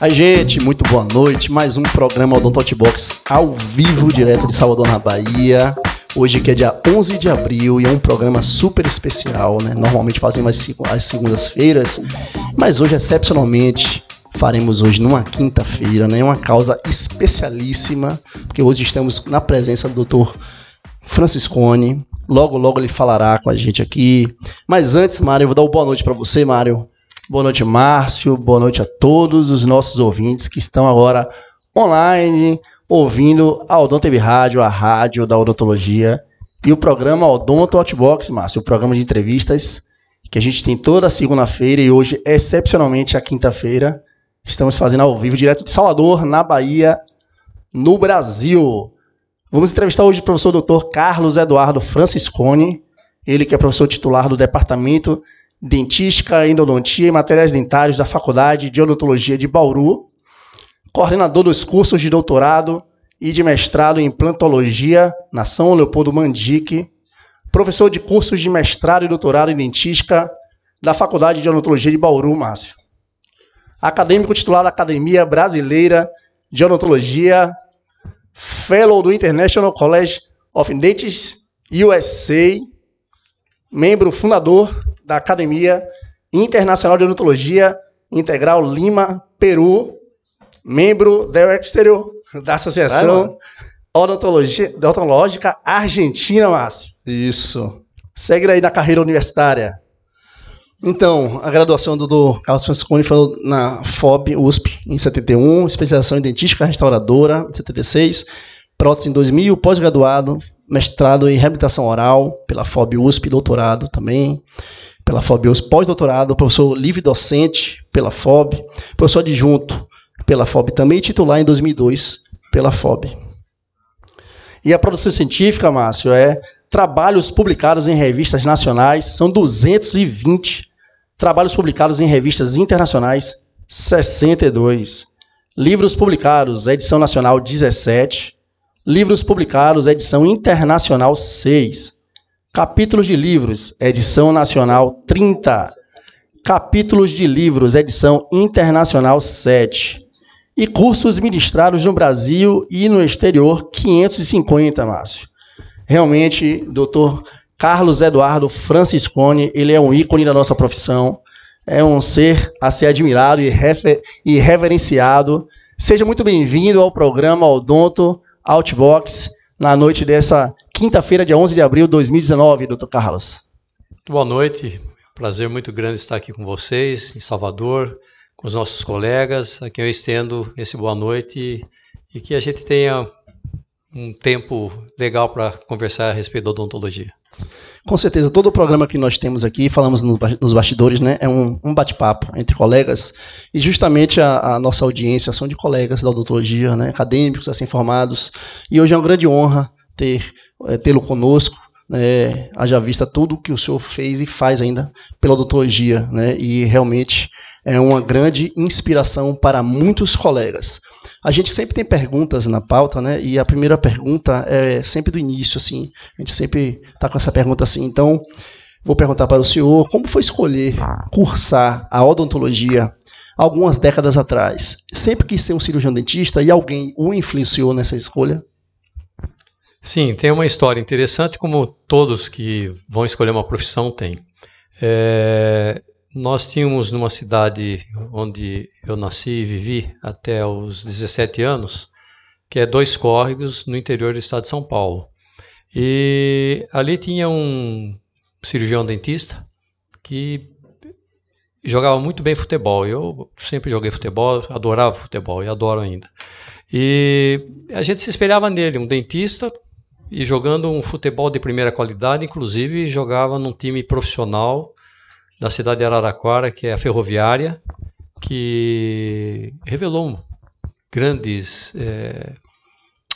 Ai, gente, muito boa noite. Mais um programa Odonto Box ao vivo, direto de Salvador, na Bahia. Hoje que é dia 11 de abril e é um programa super especial, né? Normalmente fazemos as segundas-feiras, mas hoje, excepcionalmente, faremos hoje numa quinta-feira, né? Uma causa especialíssima, porque hoje estamos na presença do Dr. Franciscone. Logo, logo ele falará com a gente aqui. Mas antes, Mário, eu vou dar uma boa noite para você, Mário. Boa noite, Márcio. Boa noite a todos os nossos ouvintes que estão agora online, ouvindo a Odonto Rádio, a rádio da odontologia e o programa Odonto Outbox, Márcio, o programa de entrevistas que a gente tem toda segunda-feira e hoje, excepcionalmente, a quinta-feira, estamos fazendo ao vivo, direto de Salvador, na Bahia, no Brasil. Vamos entrevistar hoje o professor Dr. Carlos Eduardo Franciscone, ele que é professor titular do Departamento dentística, endodontia e materiais dentários da Faculdade de Odontologia de Bauru, coordenador dos cursos de doutorado e de mestrado em implantologia na São Leopoldo Mandique, professor de cursos de mestrado e doutorado em dentística da Faculdade de Odontologia de Bauru, Márcio. Acadêmico titular da Academia Brasileira de Odontologia, Fellow do International College of Dentists USA, membro fundador da Academia Internacional de Odontologia Integral Lima, Peru, membro da exterior da Associação Odontologia, Odontológica Argentina, Márcio. Isso. Segue aí na carreira universitária. Então, a graduação do, do Carlos Franciscone foi na FOB USP em 71, especialização em dentística restauradora em 76, prótese em 2000, pós-graduado, mestrado em reabilitação oral pela FOB USP, doutorado também pela FOB pós-doutorado, professor livre docente pela FOB, professor adjunto pela FOB também titular em 2002 pela FOB. E a produção científica, Márcio, é trabalhos publicados em revistas nacionais, são 220. Trabalhos publicados em revistas internacionais, 62. Livros publicados, edição nacional 17. Livros publicados, edição internacional 6. Capítulos de livros, edição nacional 30. Capítulos de livros, edição internacional 7. E cursos ministrados no Brasil e no exterior, 550, Márcio. Realmente, doutor Carlos Eduardo Franciscone, ele é um ícone da nossa profissão. É um ser a ser admirado e, refer e reverenciado. Seja muito bem-vindo ao programa Odonto Outbox na noite dessa quinta-feira, dia 11 de abril de 2019, doutor Carlos. Boa noite, prazer muito grande estar aqui com vocês, em Salvador, com os nossos colegas, a quem eu estendo esse boa noite e que a gente tenha um tempo legal para conversar a respeito da odontologia. Com certeza, todo o programa que nós temos aqui, falamos nos bastidores, né, é um, um bate-papo entre colegas e justamente a, a, nossa audiência são de colegas da odontologia, né, acadêmicos, assim formados. E hoje é uma grande honra ter é, tê-lo conosco, né, haja vista tudo que o senhor fez e faz ainda pela odontologia, né, e realmente é uma grande inspiração para muitos colegas. A gente sempre tem perguntas na pauta, né? E a primeira pergunta é sempre do início, assim. A gente sempre está com essa pergunta assim. Então, vou perguntar para o senhor como foi escolher cursar a odontologia algumas décadas atrás. Sempre quis ser um cirurgião dentista e alguém o influenciou nessa escolha? Sim, tem uma história interessante, como todos que vão escolher uma profissão têm. É, nós tínhamos numa cidade onde eu nasci e vivi até os 17 anos, que é dois córregos no interior do estado de São Paulo. E ali tinha um cirurgião dentista que jogava muito bem futebol. Eu sempre joguei futebol, adorava futebol e adoro ainda. E a gente se espelhava nele, um dentista e jogando um futebol de primeira qualidade, inclusive jogava num time profissional da cidade de Araraquara, que é a ferroviária, que revelou grandes é,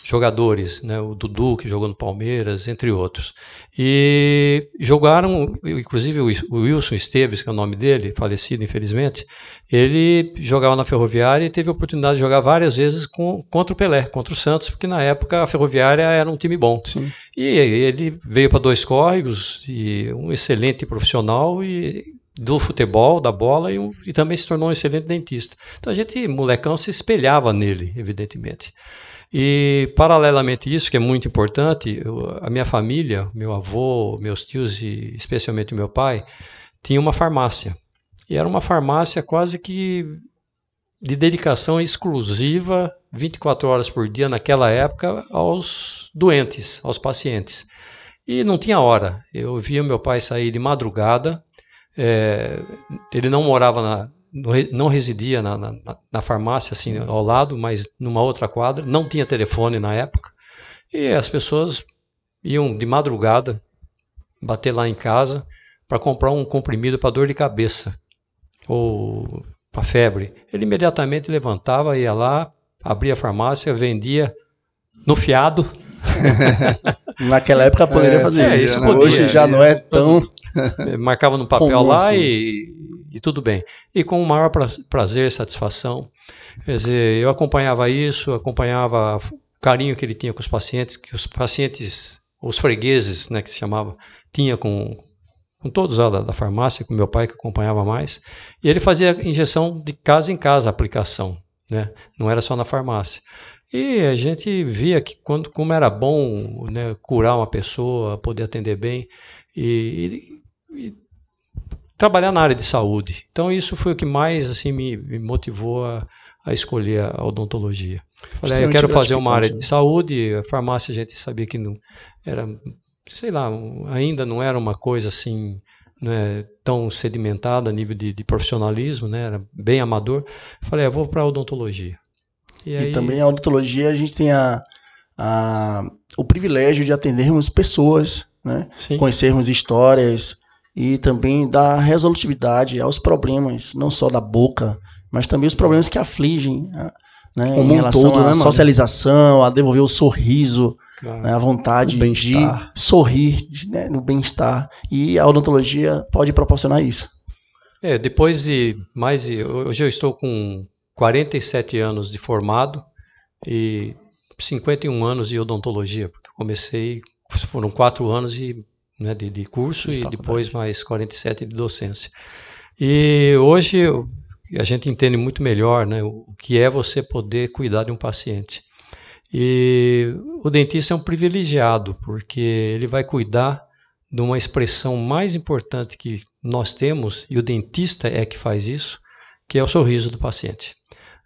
jogadores, né? o Dudu, que jogou no Palmeiras, entre outros. E jogaram, inclusive o Wilson Esteves, que é o nome dele, falecido infelizmente, ele jogava na Ferroviária e teve a oportunidade de jogar várias vezes com, contra o Pelé, contra o Santos, porque na época a Ferroviária era um time bom. Sim. E ele veio para dois córregos, e um excelente profissional, e do futebol, da bola e, um, e, também se tornou um excelente dentista. Então a gente, molecão, se espelhava nele, evidentemente. E paralelamente a isso, que é muito importante, eu, a minha família, meu avô, meus tios e especialmente meu pai, tinha uma farmácia. E era uma farmácia quase que de dedicação exclusiva, 24 horas por dia naquela época, aos doentes, aos pacientes. E não tinha hora. Eu via meu pai sair de madrugada. É, ele não morava na, não residia na, na, na, farmácia assim ao lado, mas numa outra quadra. Não tinha telefone na época. E as pessoas iam de madrugada bater lá em casa para comprar um comprimido para dor de cabeça ou para febre. Ele imediatamente levantava, ia lá, abria a farmácia, vendia no fiado Naquela época poderia é, fazer é, isso. Né? Hoje já não é tão. Marcava no papel lá assim. e, e, tudo bem. E com o maior prazer, satisfação. Quer dizer, eu acompanhava isso, acompanhava o carinho que ele tinha com os pacientes, que os pacientes, os fregueses, né, que se chamava, tinha com, com todos lá da, da, farmácia, com meu pai que acompanhava mais. E ele fazia injeção de casa em casa, aplicação. Né? Não era só na farmácia. E a gente via que quando, como era bom né, curar uma pessoa, poder atender bem e, e, e, trabalhar na área de saúde. Então isso foi o que mais assim me, me motivou a, a, escolher a odontologia. Falei, ah, eu quero fazer uma área de saúde, a farmácia a gente sabia que não era, sei lá, ainda não era uma coisa assim né, tão sedimentada a nível de, de profissionalismo, né, era bem amador. Falei, ah, vou para a odontologia. E, aí... e, também a odontologia a gente tem a, a, o privilégio de atendermos pessoas, né? conhecermos histórias e também dar resolutividade aos problemas, não só da boca, mas também os problemas que afligem né? em relação todo, à né, socialização, a devolver o sorriso, claro. né? a vontade de sorrir né? no bem-estar. E a odontologia pode proporcionar isso. É, depois de mais. Hoje eu estou com 47 anos de formado e 51 anos de odontologia, porque comecei, foram quatro anos de, né, de, de curso de e depois mais 47 de docência. E hoje a gente entende muito melhor né, o que é você poder cuidar de um paciente. E o dentista é um privilegiado, porque ele vai cuidar de uma expressão mais importante que nós temos, e o dentista é que faz isso, que é o sorriso do paciente.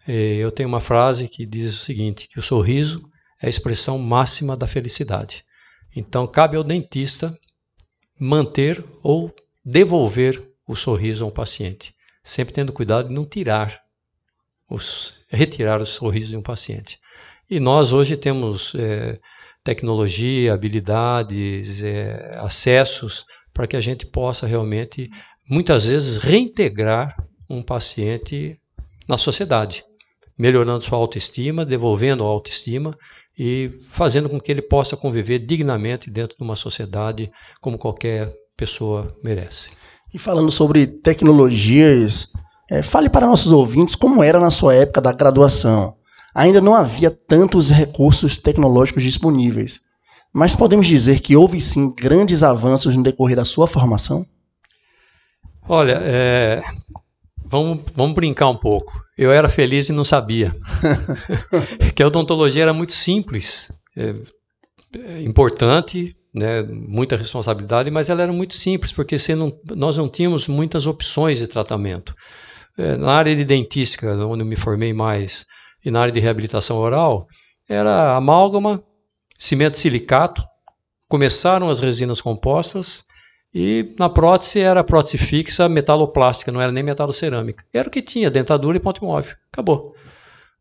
Eu tenho uma frase que diz o seguinte: que o sorriso é a expressão máxima da felicidade. Então, cabe ao dentista manter ou devolver o sorriso a um paciente, sempre tendo cuidado de não tirar, os, retirar o sorriso de um paciente. E nós hoje temos é, tecnologia, habilidades, é, acessos para que a gente possa realmente, muitas vezes, reintegrar um paciente na sociedade melhorando sua autoestima, devolvendo a autoestima e fazendo com que ele possa conviver dignamente dentro de uma sociedade como qualquer pessoa merece. E falando sobre tecnologias, é, fale para nossos ouvintes como era na sua época da graduação. Ainda não havia tantos recursos tecnológicos disponíveis, mas podemos dizer que houve sim grandes avanços no decorrer da sua formação? Olha, é, vamos, vamos brincar um pouco. Eu era feliz e não sabia. que a odontologia era muito simples, é, é importante, né, muita responsabilidade, mas ela era muito simples, porque não, nós não tínhamos muitas opções de tratamento. É, na área de dentística, onde eu me formei mais, e na área de reabilitação oral, era amálgama, cimento silicato, começaram as resinas compostas, e na prótese era prótese fixa metaloplástica, não era nem metalocerâmica. Era o que tinha, dentadura e ponto móvel. Acabou.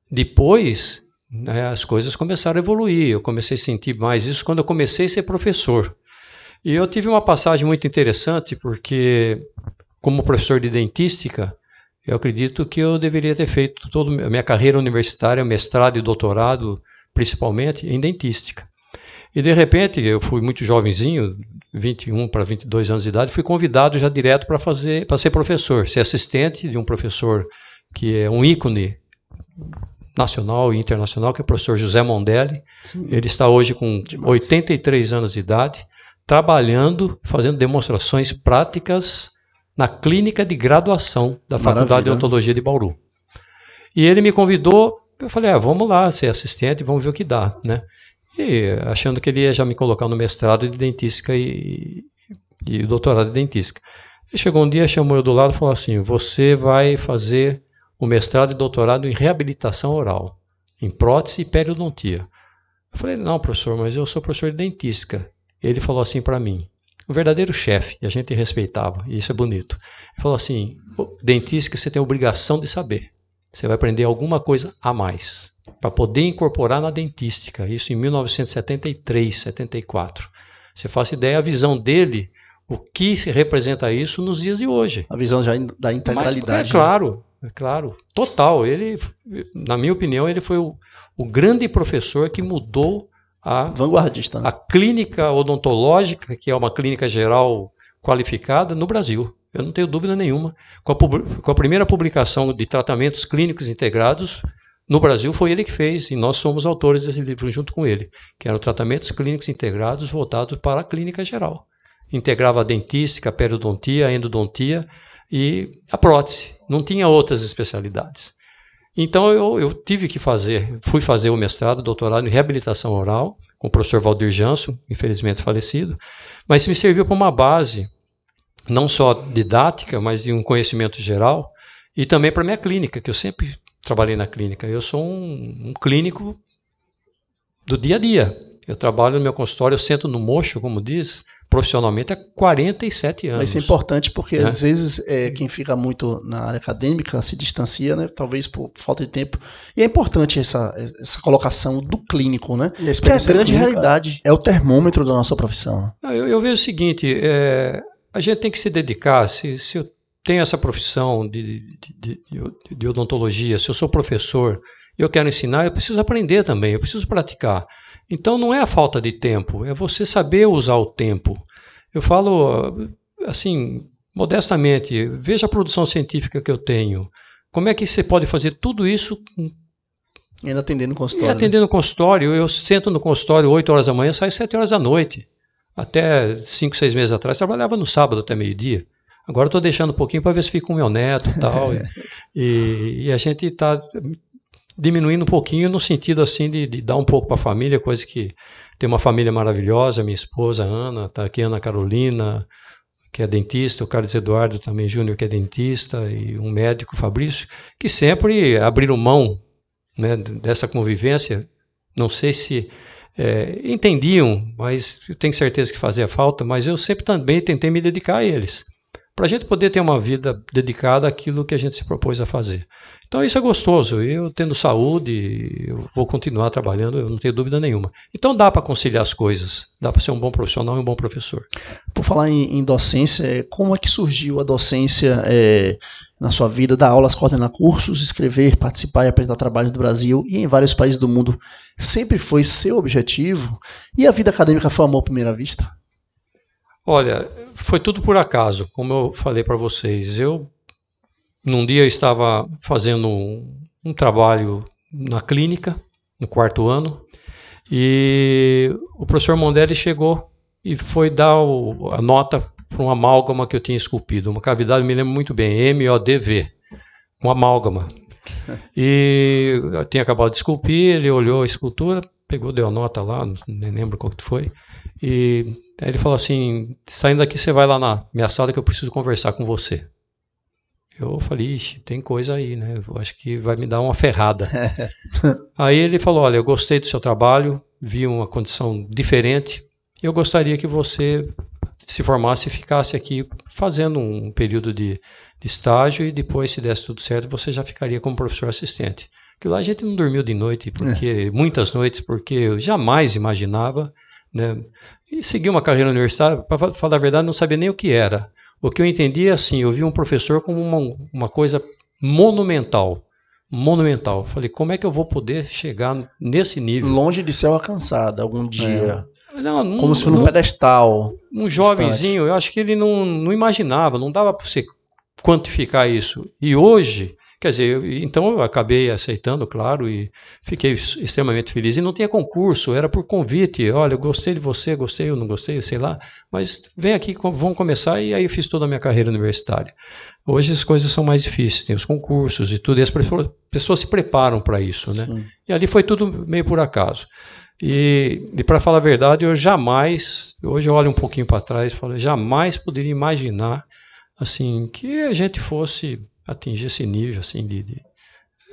Depois, né, as coisas começaram a evoluir. Eu comecei a sentir mais isso quando eu comecei a ser professor. E eu tive uma passagem muito interessante, porque, como professor de dentística, eu acredito que eu deveria ter feito toda a minha carreira universitária, mestrado e doutorado, principalmente em dentística. E de repente, eu fui muito jovenzinho, 21 para 22 anos de idade, fui convidado já direto para fazer, para ser professor, ser assistente de um professor que é um ícone nacional e internacional, que é o professor José Mondelli. Sim. Ele está hoje com Demais. 83 anos de idade, trabalhando, fazendo demonstrações práticas na clínica de graduação da Faculdade Maravilha. de Odontologia de Bauru. E ele me convidou, eu falei, ah, vamos lá ser assistente, vamos ver o que dá, né? E achando que ele ia já me colocar no mestrado de dentística e, e doutorado de dentística. Ele chegou um dia, chamou eu do lado e falou assim: Você vai fazer o mestrado e doutorado em reabilitação oral, em prótese e periodontia. Eu falei: Não, professor, mas eu sou professor de dentística. Ele falou assim para mim: um verdadeiro chefe, e a gente respeitava, e isso é bonito. Ele falou assim: dentística você tem a obrigação de saber. Você vai aprender alguma coisa a mais para poder incorporar na dentística. Isso em 1973, 74. Você faz ideia a visão dele, o que representa isso nos dias de hoje. A visão já da integralidade. Mas, é claro, é claro, total. Ele, na minha opinião, ele foi o, o grande professor que mudou a vanguardista, né? a clínica odontológica, que é uma clínica geral qualificada no Brasil. Eu não tenho dúvida nenhuma. Com a, com a primeira publicação de tratamentos clínicos integrados no Brasil foi ele que fez e nós somos autores desse livro junto com ele, que eram tratamentos clínicos integrados voltados para a clínica geral. Integrava a dentística, a periodontia, a endodontia e a prótese. Não tinha outras especialidades. Então eu, eu, tive que fazer, fui fazer o mestrado, doutorado em reabilitação oral, com o professor Valdir Janso, infelizmente falecido, mas me serviu para uma base, não só didática, mas de um conhecimento geral, e também para minha clínica, que eu sempre trabalhei na clínica. Eu sou um, um clínico do dia a dia. Eu trabalho no meu consultório, eu sento no mocho, como diz, profissionalmente há 47 anos. Isso é importante porque né? às vezes é, quem fica muito na área acadêmica se distancia, né? talvez por falta de tempo. E é importante essa, essa colocação do clínico, né? Que é a grande realidade. É o termômetro da nossa profissão. Eu, eu vejo o seguinte, é, a gente tem que se dedicar, se, se eu tenho essa profissão de, de, de, de odontologia, se eu sou professor, eu quero ensinar, eu preciso aprender também, eu preciso praticar. Então não é a falta de tempo, é você saber usar o tempo. Eu falo assim, modestamente, veja a produção científica que eu tenho. Como é que você pode fazer tudo isso e ainda atendendo no consultório? E atendendo no consultório. Eu sento no consultório 8 horas da manhã, saio 7 horas da noite. Até 5, 6 meses atrás, trabalhava no sábado até meio-dia. Agora estou deixando um pouquinho para ver se fica com o meu neto e tal. e, e, a gente está diminuindo um pouquinho no sentido assim de, de dar um pouco para a família, coisa que tem uma família maravilhosa, minha esposa Ana, está aqui Ana Carolina, que é dentista, o Carlos Eduardo também Júnior, que é dentista, e um médico, Fabrício, que sempre abriram mão né, dessa convivência. Não sei se é, entendiam, mas eu tenho certeza que fazia falta, mas eu sempre também tentei me dedicar a eles para a gente poder ter uma vida dedicada àquilo que a gente se propôs a fazer. Então isso é gostoso. Eu tendo saúde, eu vou continuar trabalhando, eu não tenho dúvida nenhuma. Então dá para conciliar as coisas, dá para ser um bom profissional e um bom professor. Por falar em, em docência, como é que surgiu a docência é, na sua vida? Dar aulas, coordenar cursos, escrever, participar e apresentar trabalhos do Brasil e em vários países do mundo sempre foi seu objetivo? E a vida acadêmica foi amor à primeira vista? Olha, foi tudo por acaso, como eu falei para vocês. Eu, num dia, eu estava fazendo um, um, trabalho na clínica, no quarto ano, e o professor Mondelli chegou e foi dar o, a nota para uma amálgama que eu tinha esculpido, uma cavidade, me lembro muito bem, M-O-D-V, uma amálgama. E eu tinha acabado de esculpir, ele olhou a escultura, pegou, deu a nota lá, nem lembro qual que foi, e Aí ele falou assim: saindo daqui, você vai lá na minha sala que eu preciso conversar com você. Eu falei, ixi, tem coisa aí, né? Eu acho que vai me dar uma ferrada. aí ele falou: olha, eu gostei do seu trabalho, vi uma condição diferente. Eu gostaria que você se formasse e ficasse aqui fazendo um período de, de estágio e depois, se desse tudo certo, você já ficaria como professor assistente. Que lá a gente não dormiu de noite, porque é. muitas noites, porque eu jamais imaginava né? E segui uma carreira universitária, para falar a verdade, não sabia nem o que era. O que eu entendi é assim, eu vi um professor como uma, uma coisa monumental. Monumental. Falei, como é que eu vou poder chegar nesse nível? Longe de ser alcançado algum dia. É. Não, não, como se fosse um pedestal. Um jovenzinho, eu acho que ele não, não imaginava, não dava para você quantificar isso. E hoje Quer dizer, eu, então eu acabei aceitando, claro, e fiquei extremamente feliz. E não tinha concurso, era por convite. Olha, eu gostei de você, gostei, eu não gostei, sei lá, mas vem aqui, vamos começar. E aí eu fiz toda a minha carreira universitária. Hoje as coisas são mais difíceis, tem os concursos e tudo, e as pessoas, pessoas se preparam para isso, né? Sim. E ali foi tudo meio por acaso. E, e para falar a verdade, eu jamais, hoje eu olho um pouquinho para trás e falo, jamais poderia imaginar assim que a gente fosse atingir esse nível assim de, de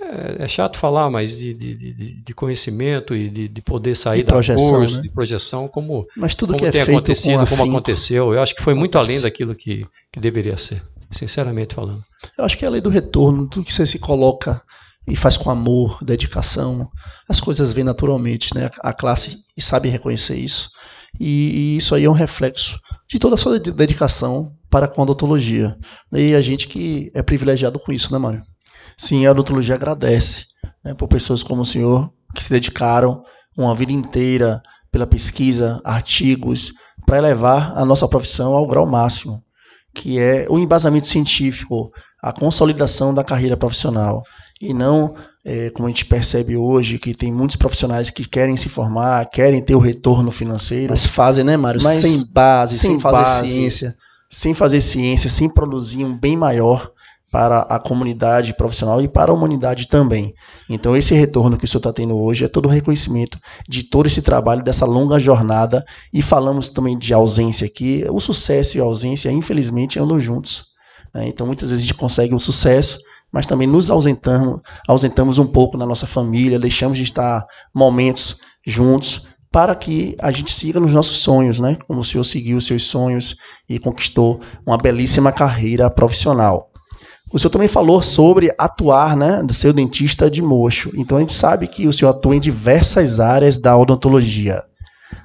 é, é, chato falar, mas de, de, de conhecimento e de, de poder sair da curso, né? de projeção, como, mas tudo como que é tem acontecido, como aconteceu. Eu acho que foi muito além daquilo que, que deveria ser, sinceramente falando. Eu acho que é a lei do retorno, tudo que você se coloca e faz com amor, dedicação, as coisas vêm naturalmente, né? A classe sabe reconhecer isso. E, e isso aí é um reflexo de toda a sua dedicação para com a odontologia. E a gente que é privilegiado com isso, né, Mário? Sim, a odontologia agradece né, por pessoas como o senhor que se dedicaram uma vida inteira pela pesquisa, artigos, para elevar a nossa profissão ao grau máximo, que é o embasamento científico, a consolidação da carreira profissional e não é, como a gente percebe hoje que tem muitos profissionais que querem se formar, querem ter o retorno financeiro, mas fazem, né, Mário? Mas sem base, sem, sem fazer base, ciência, sem fazer ciência, sem produzir um bem maior para a comunidade profissional e para a humanidade também. Então, esse retorno que o senhor está tendo hoje é todo o reconhecimento de todo esse trabalho, dessa longa jornada. E falamos também de ausência aqui. O sucesso e a ausência, infelizmente, andam juntos. Né? Então, muitas vezes a gente consegue o sucesso, mas também nos ausentamos, ausentamos um pouco na nossa família, deixamos de estar momentos juntos para que a gente siga nos nossos sonhos, né? Como o senhor seguiu os seus sonhos e conquistou uma belíssima carreira profissional. O senhor também falou sobre atuar, né, do seu dentista de mocho. Então a gente sabe que o senhor atua em diversas áreas da odontologia.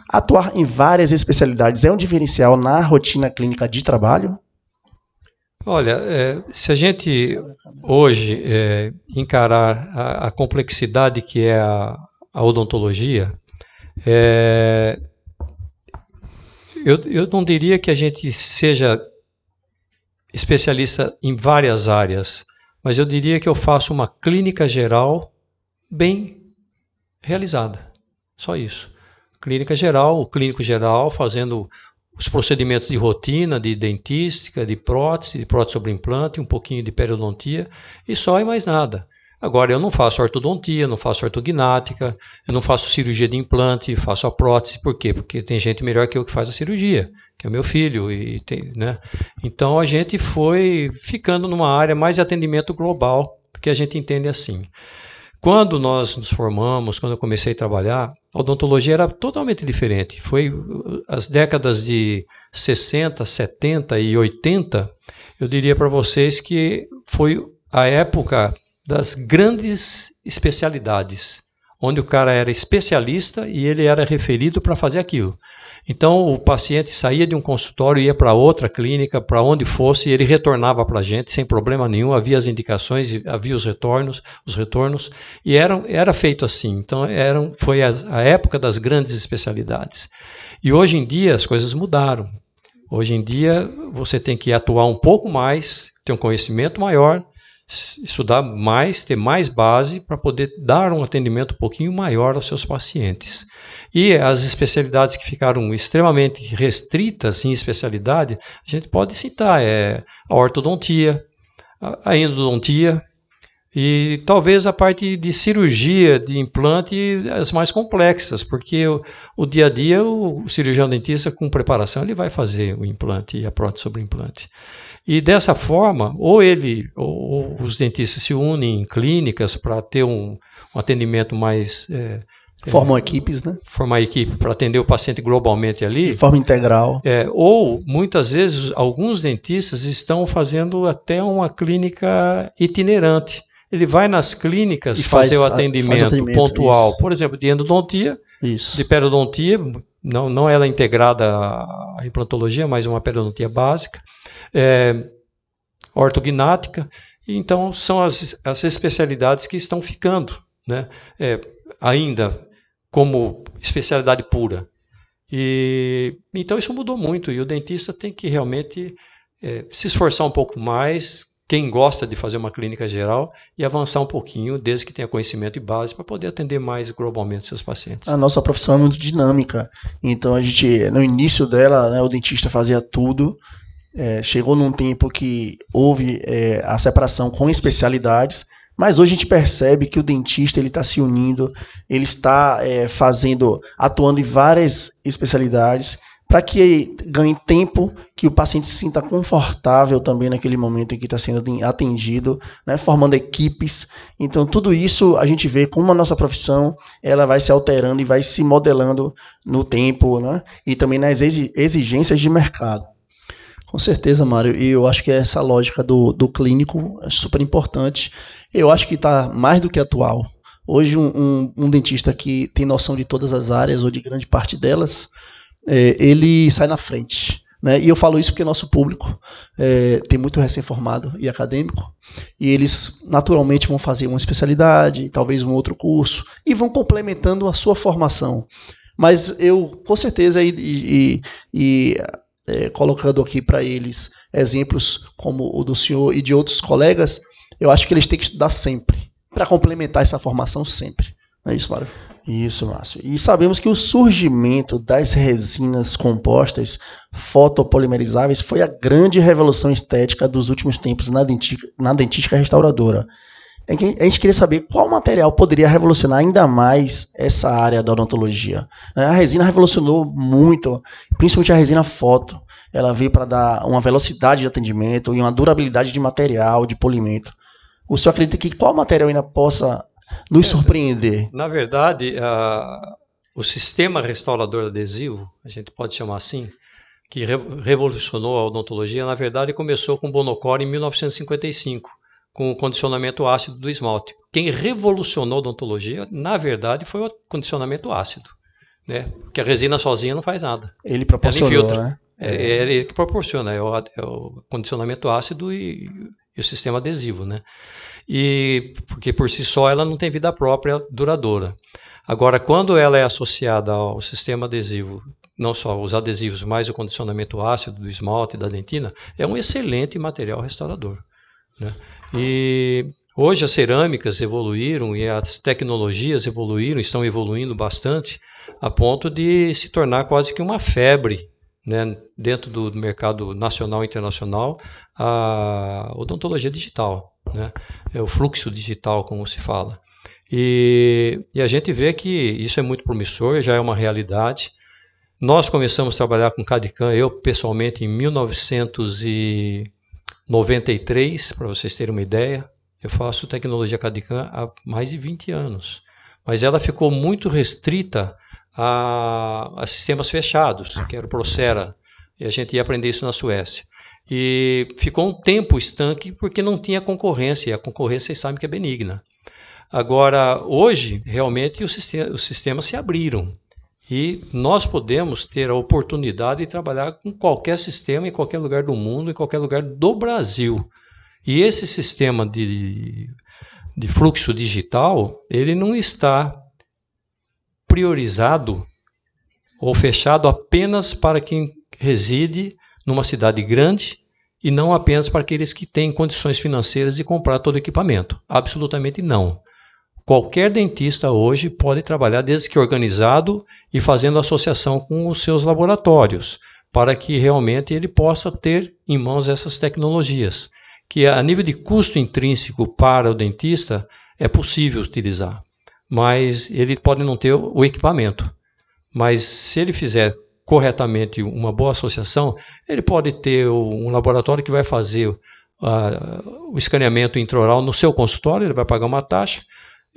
Atuar em várias especialidades é um diferencial na rotina clínica de trabalho? Olha, é, se a gente hoje é, encarar a, a, complexidade que é a, a odontologia, é, eu, eu não diria que a gente seja especialista em várias áreas, mas eu diria que eu faço uma clínica geral bem realizada. Só isso. Clínica geral, o clínico geral fazendo os procedimentos de rotina, de dentística, de prótese, de prótese sobre implante, um pouquinho de periodontia e só e mais nada. Agora, eu não faço ortodontia, não faço ortognática, eu não faço cirurgia de implante, faço a prótese. Por quê? Porque tem gente melhor que eu que faz a cirurgia, que é o meu filho. E tem, né? Então, a gente foi ficando numa área mais de atendimento global, porque a gente entende assim. Quando nós nos formamos, quando eu comecei a trabalhar, a odontologia era totalmente diferente. Foi uh, as décadas de 60, 70 e 80, eu diria para vocês que foi a época das grandes especialidades, onde o cara era especialista e ele era referido para fazer aquilo. Então o paciente saía de um consultório, ia para outra clínica, para onde fosse, e ele retornava para a gente sem problema nenhum. Havia as indicações, havia os retornos, os retornos, e era, era feito assim. Então eram, foi a, a época das grandes especialidades. E hoje em dia as coisas mudaram. Hoje em dia você tem que atuar um pouco mais, ter um conhecimento maior, estudar mais, ter mais base para poder dar um atendimento um pouquinho maior aos seus pacientes. E as especialidades que ficaram extremamente restritas em especialidade, a gente pode citar é a ortodontia, a endodontia e talvez a parte de cirurgia de implante as mais complexas, porque o, o dia a dia o cirurgião dentista com preparação ele vai fazer o implante e a prótese sobre implante. E dessa forma, ou ele, ou, os dentistas se unem em clínicas para ter um, um, atendimento mais é, Formam é, equipes, né? Formar equipe para atender o paciente globalmente ali. De forma integral. É, ou, muitas vezes, alguns dentistas estão fazendo até uma clínica itinerante. Ele vai nas clínicas fazer o atendimento, atendimento pontual. Isso. Por exemplo, de endodontia, isso. de periodontia, não, não ela integrada à implantologia, mas uma periodontia básica. É, ortognática. Então, são as, as especialidades que estão ficando. Né? É, ainda como especialidade pura. E então isso mudou muito e o dentista tem que realmente é, se esforçar um pouco mais, quem gosta de fazer uma clínica geral e avançar um pouquinho, desde que tenha conhecimento e base, para poder atender mais globalmente seus pacientes. A nossa profissão é muito dinâmica, então a gente, no início dela, né, o dentista fazia tudo, é, chegou num tempo que houve é, a separação com especialidades, mas hoje a gente percebe que o dentista ele está se unindo, ele está é, fazendo, atuando em várias especialidades para que ganhe tempo, que o paciente se sinta confortável também naquele momento em que está sendo atendido, né, formando equipes. Então, tudo isso a gente vê como a nossa profissão ela vai se alterando e vai se modelando no tempo né, e também nas exigências de mercado. Com certeza, Mário. E eu acho que essa lógica do, do clínico é super importante. Eu acho que está mais do que atual. Hoje, um, um, um, dentista que tem noção de todas as áreas, ou de grande parte delas, é, ele sai na frente. Né? E eu falo isso porque nosso público é, tem muito recém-formado e acadêmico, e eles naturalmente vão fazer uma especialidade, talvez um outro curso, e vão complementando a sua formação. Mas eu, com certeza, e, e, e é, colocando aqui para eles exemplos como o do senhor e de outros colegas, eu acho que eles têm que estudar sempre, para complementar essa formação sempre. Não é isso, Mário? Isso, Márcio. E sabemos que o surgimento das resinas compostas fotopolimerizáveis foi a grande revolução estética dos últimos tempos na, na dentística restauradora. A gente queria saber qual material poderia revolucionar ainda mais essa área da odontologia. A resina revolucionou muito, principalmente a resina foto. Ela veio para dar uma velocidade de atendimento e uma durabilidade de material, de polimento. O senhor acredita que qual material ainda possa nos é, surpreender? Na verdade, o sistema restaurador adesivo, a gente pode chamar assim, que revolucionou a odontologia, na verdade começou com Bonocore em 1955 com o condicionamento ácido do esmalte. Quem revolucionou a odontologia, na verdade, foi o condicionamento ácido. Né? Porque a resina sozinha não faz nada. Ele proporcionou, infiltra. Né? É, é ele que proporciona, é o, é o condicionamento ácido e, e, o sistema adesivo. Né? E, porque por si só ela não tem vida própria duradoura. Agora, quando ela é associada ao sistema adesivo, não só os adesivos, mas o condicionamento ácido do esmalte e da dentina, é um excelente material restaurador. Né? E hoje as cerâmicas evoluíram e as tecnologias evoluíram, estão evoluindo bastante, a ponto de se tornar quase que uma febre né, dentro do mercado nacional e internacional a odontologia digital, né, é o fluxo digital, como se fala. E, e, a gente vê que isso é muito promissor, já é uma realidade. Nós começamos a trabalhar com CAD-CAM, eu pessoalmente, em 1900 e 93, para vocês terem uma ideia. Eu faço tecnologia CAD-CAM há mais de 20 anos, mas ela ficou muito restrita a, a sistemas fechados, que era o Procera, e a gente ia aprender isso na Suécia. E ficou um tempo estanque porque não tinha concorrência, e a concorrência vocês sabem que é benigna. Agora, hoje, realmente, os sistemas se abriram. E nós podemos ter a oportunidade de trabalhar com qualquer sistema em qualquer lugar do mundo, em qualquer lugar do Brasil. E esse sistema de, de fluxo digital, ele não está priorizado ou fechado apenas para quem reside numa cidade grande e não apenas para aqueles que têm condições financeiras de comprar todo o equipamento. Absolutamente não. Qualquer dentista hoje pode trabalhar desde que organizado e fazendo associação com os seus laboratórios, para que realmente ele possa ter em mãos essas tecnologias, que a nível de custo intrínseco para o dentista é possível utilizar, mas ele pode não ter o equipamento. Mas se ele fizer corretamente uma boa associação, ele pode ter um laboratório que vai fazer uh, o escaneamento intraoral no seu consultório, ele vai pagar uma taxa,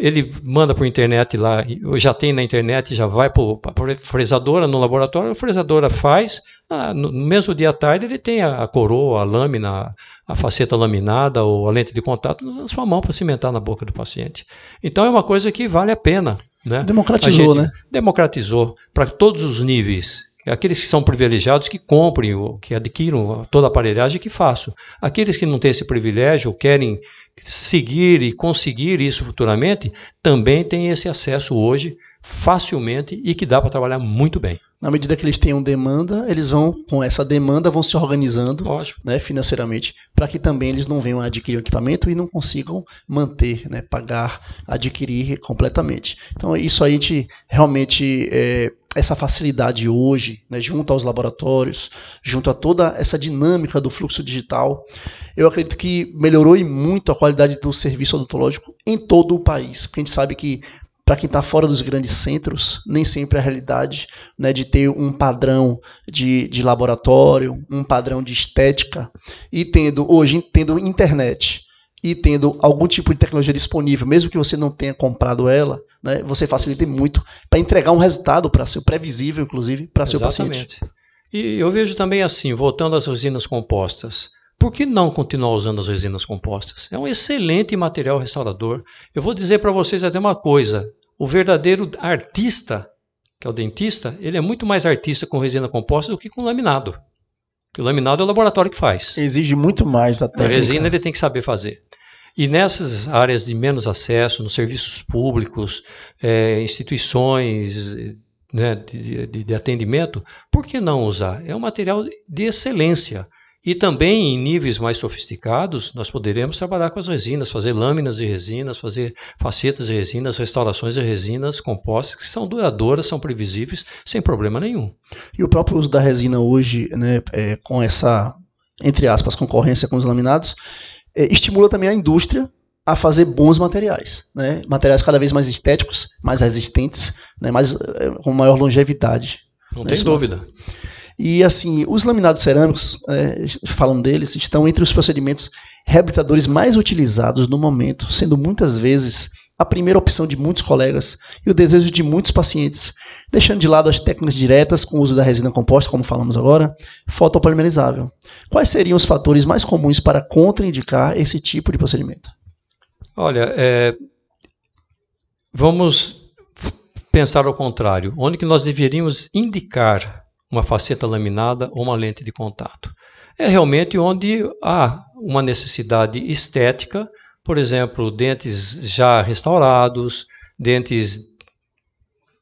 ele manda por internet lá, já tem na internet, já vai para a fresadora no laboratório, a fresadora faz, ah, no mesmo dia à tarde ele tem a, coroa, a lâmina, a faceta laminada ou a lente de contato na sua mão para cimentar na boca do paciente. Então é uma coisa que vale a pena. Né? Democratizou, né? Democratizou para todos os níveis. Aqueles que são privilegiados que comprem, que adquiram toda a aparelhagem que façam. Aqueles que não têm esse privilégio, querem seguir e conseguir isso futuramente, também têm esse acesso hoje facilmente e que dá para trabalhar muito bem. Na medida que eles tenham demanda, eles vão, com essa demanda, vão se organizando né, financeiramente para que também eles não venham a adquirir o equipamento e não consigam manter, né, pagar, adquirir completamente. Então, isso aí te, realmente, é, essa facilidade hoje, né, junto aos laboratórios, junto a toda essa dinâmica do fluxo digital, eu acredito que melhorou muito a qualidade do serviço odontológico em todo o país. Porque a gente sabe que para quem está fora dos grandes centros, nem sempre a realidade né, de ter um padrão de, de laboratório, um padrão de estética, e tendo hoje tendo internet e tendo algum tipo de tecnologia disponível, mesmo que você não tenha comprado ela, né, você facilita muito para entregar um resultado para seu previsível, inclusive, para seu paciente. E eu vejo também assim, voltando às resinas compostas. Por que não continuar usando as resinas compostas? É um excelente material restaurador. Eu vou dizer para vocês até uma coisa: o verdadeiro artista, que é o dentista, ele é muito mais artista com resina composta do que com laminado. Porque o laminado é o laboratório que faz. Exige muito mais a técnica. A resina ele tem que saber fazer. E nessas áreas de menos acesso, nos serviços públicos, é, instituições né, de, de, de atendimento, por que não usar? É um material de excelência. E também em níveis mais sofisticados, nós poderemos trabalhar com as resinas, fazer lâminas de resinas, fazer facetas de resinas, restaurações de resinas compostas, que são duradouras, são previsíveis, sem problema nenhum. E o próprio uso da resina hoje, né, é, com essa, entre aspas, concorrência com os laminados, é, estimula também a indústria a fazer bons materiais, né? materiais cada vez mais estéticos, mais resistentes, né? mais, é, com maior longevidade. Não né? tem dúvida. E assim, os laminados cerâmicos, é, falando deles, estão entre os procedimentos reabilitadores mais utilizados no momento, sendo muitas vezes a primeira opção de muitos colegas e o desejo de muitos pacientes, deixando de lado as técnicas diretas com o uso da resina composta, como falamos agora, fotopolimerizável. Quais seriam os fatores mais comuns para contraindicar esse tipo de procedimento? Olha, é, vamos pensar ao contrário. Onde que nós deveríamos indicar uma faceta laminada ou uma lente de contato. É realmente onde há uma necessidade estética, por exemplo, dentes já restaurados, dentes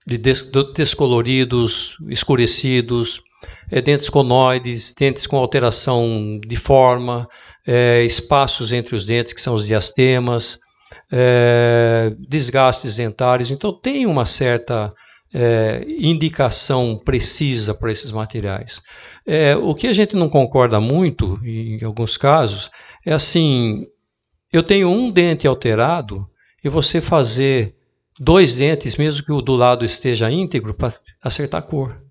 de descoloridos, escurecidos, é, dentes conoides, dentes com alteração de forma, é, espaços entre os dentes que são os diastemas, é, desgastes dentários. Então tem uma certa é, indicação precisa para esses materiais. É, o que a gente não concorda muito, em alguns casos, é assim: eu tenho um dente alterado e você fazer dois dentes, mesmo que o do lado esteja íntegro, para acertar a cor.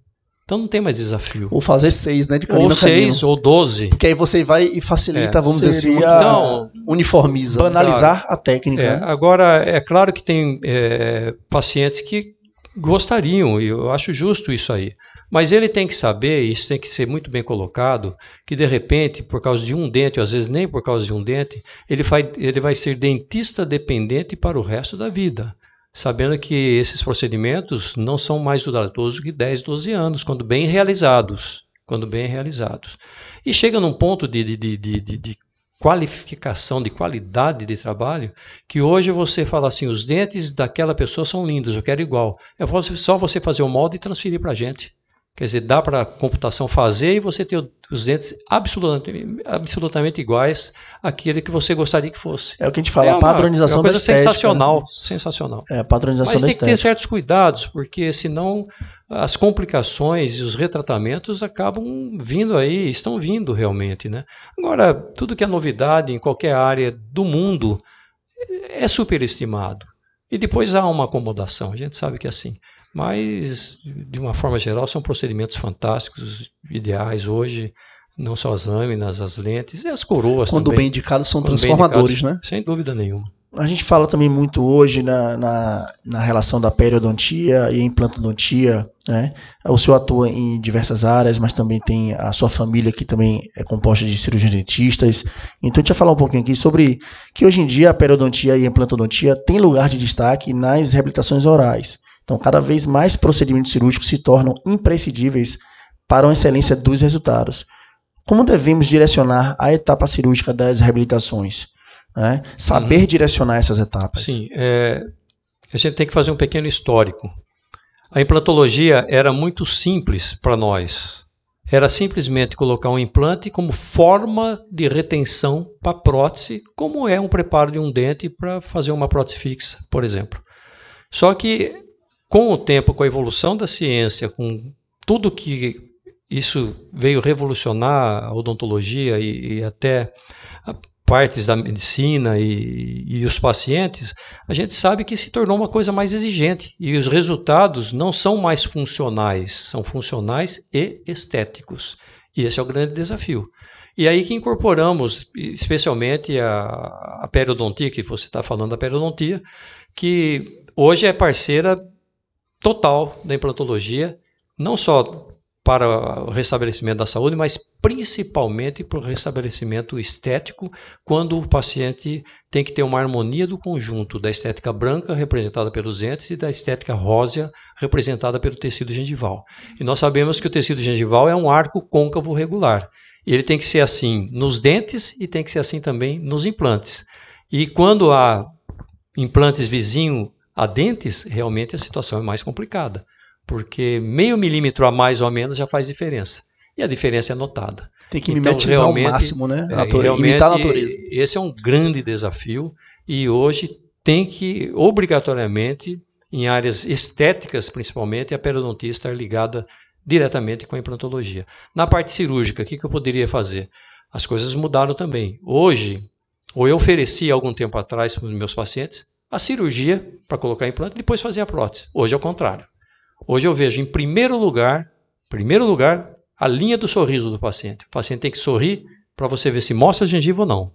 Então não tem mais desafio. Ou fazer seis, né? De ou seis, ou doze. Porque aí você vai e facilita, é, vamos dizer assim, então, uniformiza. Banalizar claro, a técnica. É, né? Agora, é claro que tem é, pacientes que gostariam, e eu acho justo isso aí. Mas ele tem que saber, e isso tem que ser muito bem colocado, que de repente, por causa de um dente, ou às vezes nem por causa de um dente, ele vai, ele vai ser dentista dependente para o resto da vida. Sabendo que esses procedimentos não são mais duradouros que 10, 12 anos, quando bem realizados. Quando bem realizados. E chega num ponto de, de, de, de, de qualificação, de qualidade de trabalho, que hoje você fala assim, os dentes daquela pessoa são lindos, eu quero igual. É só você fazer o molde e transferir para a gente. Quer dizer, dá para a computação fazer e você ter os dentes absolutamente, absolutamente iguais àquele que você gostaria que fosse. É o que a gente fala, é uma, padronização é uma coisa estética, sensacional, né? sensacional. É, padronização Mas tem que ter certos cuidados, porque senão as complicações e os retratamentos acabam vindo aí, estão vindo realmente, né? Agora, tudo que é novidade em qualquer área do mundo é superestimado. E depois há uma acomodação, a gente sabe que é assim. Mas, de uma forma geral, são procedimentos fantásticos, ideais hoje, não só as lâminas, as lentes e as coroas Quando também. bem indicados, são Quando transformadores, indicados, né? Sem dúvida nenhuma. A gente fala também muito hoje na, na, na, relação da periodontia e implantodontia. Né? O senhor atua em diversas áreas, mas também tem a sua família que também é composta de cirurgiões dentistas. Então, a gente vai falar um pouquinho aqui sobre que hoje em dia a periodontia e a implantodontia têm lugar de destaque nas reabilitações orais. Então, cada vez mais procedimentos cirúrgicos se tornam imprescindíveis para a excelência dos resultados. Como devemos direcionar a etapa cirúrgica das reabilitações? Né? Saber uhum. direcionar essas etapas. Sim, é, a gente tem que fazer um pequeno histórico. a implantologia era muito simples para nós. Era simplesmente colocar um implante como forma de retenção para prótese, como é um preparo de um dente para fazer uma prótese fixa, por exemplo. Só que com o tempo, com a evolução da ciência, com tudo que isso veio revolucionar a odontologia e, e até partes da medicina e, e, os pacientes, a gente sabe que se tornou uma coisa mais exigente e os resultados não são mais funcionais, são funcionais e estéticos. E esse é o grande desafio. E aí que incorporamos, especialmente a, a periodontia, que você está falando da periodontia, que hoje é parceira total da implantologia, não só para o restabelecimento da saúde, mas principalmente para o restabelecimento estético, quando o paciente tem que ter uma harmonia do conjunto da estética branca, representada pelos dentes, e da estética rósea, representada pelo tecido gengival. E nós sabemos que o tecido gengival é um arco côncavo regular. Ele tem que ser assim nos dentes e tem que ser assim também nos implantes. E quando há implantes vizinho a dentes, realmente a situação é mais complicada porque meio milímetro a mais ou a menos já faz diferença. E a diferença é notada. Tem que então, mimetizar ao máximo, né? É, realmente, imitar a natureza. Esse é um grande desafio e hoje tem que, obrigatoriamente, em áreas estéticas principalmente, a periodontia estar ligada diretamente com a implantologia. Na parte cirúrgica, o que, que eu poderia fazer? As coisas mudaram também. Hoje, ou eu ofereci algum tempo atrás para os meus pacientes a cirurgia para colocar implante e depois fazer a prótese. Hoje é o contrário. Hoje eu vejo em primeiro lugar, primeiro lugar, a linha do sorriso do paciente. O paciente tem que sorrir para você ver se mostra gengiva ou não.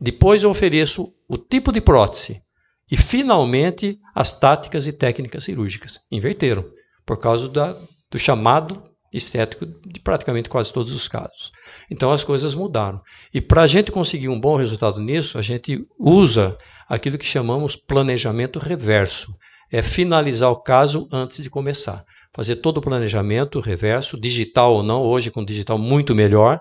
Depois eu ofereço o tipo de prótese e finalmente as táticas e técnicas cirúrgicas. Inverteram por causa da, do chamado estético de praticamente quase todos os casos. Então as coisas mudaram. E para a gente conseguir um bom resultado nisso, a gente usa aquilo que chamamos planejamento reverso é finalizar o caso antes de começar. Fazer todo o planejamento reverso, digital ou não, hoje com digital muito melhor,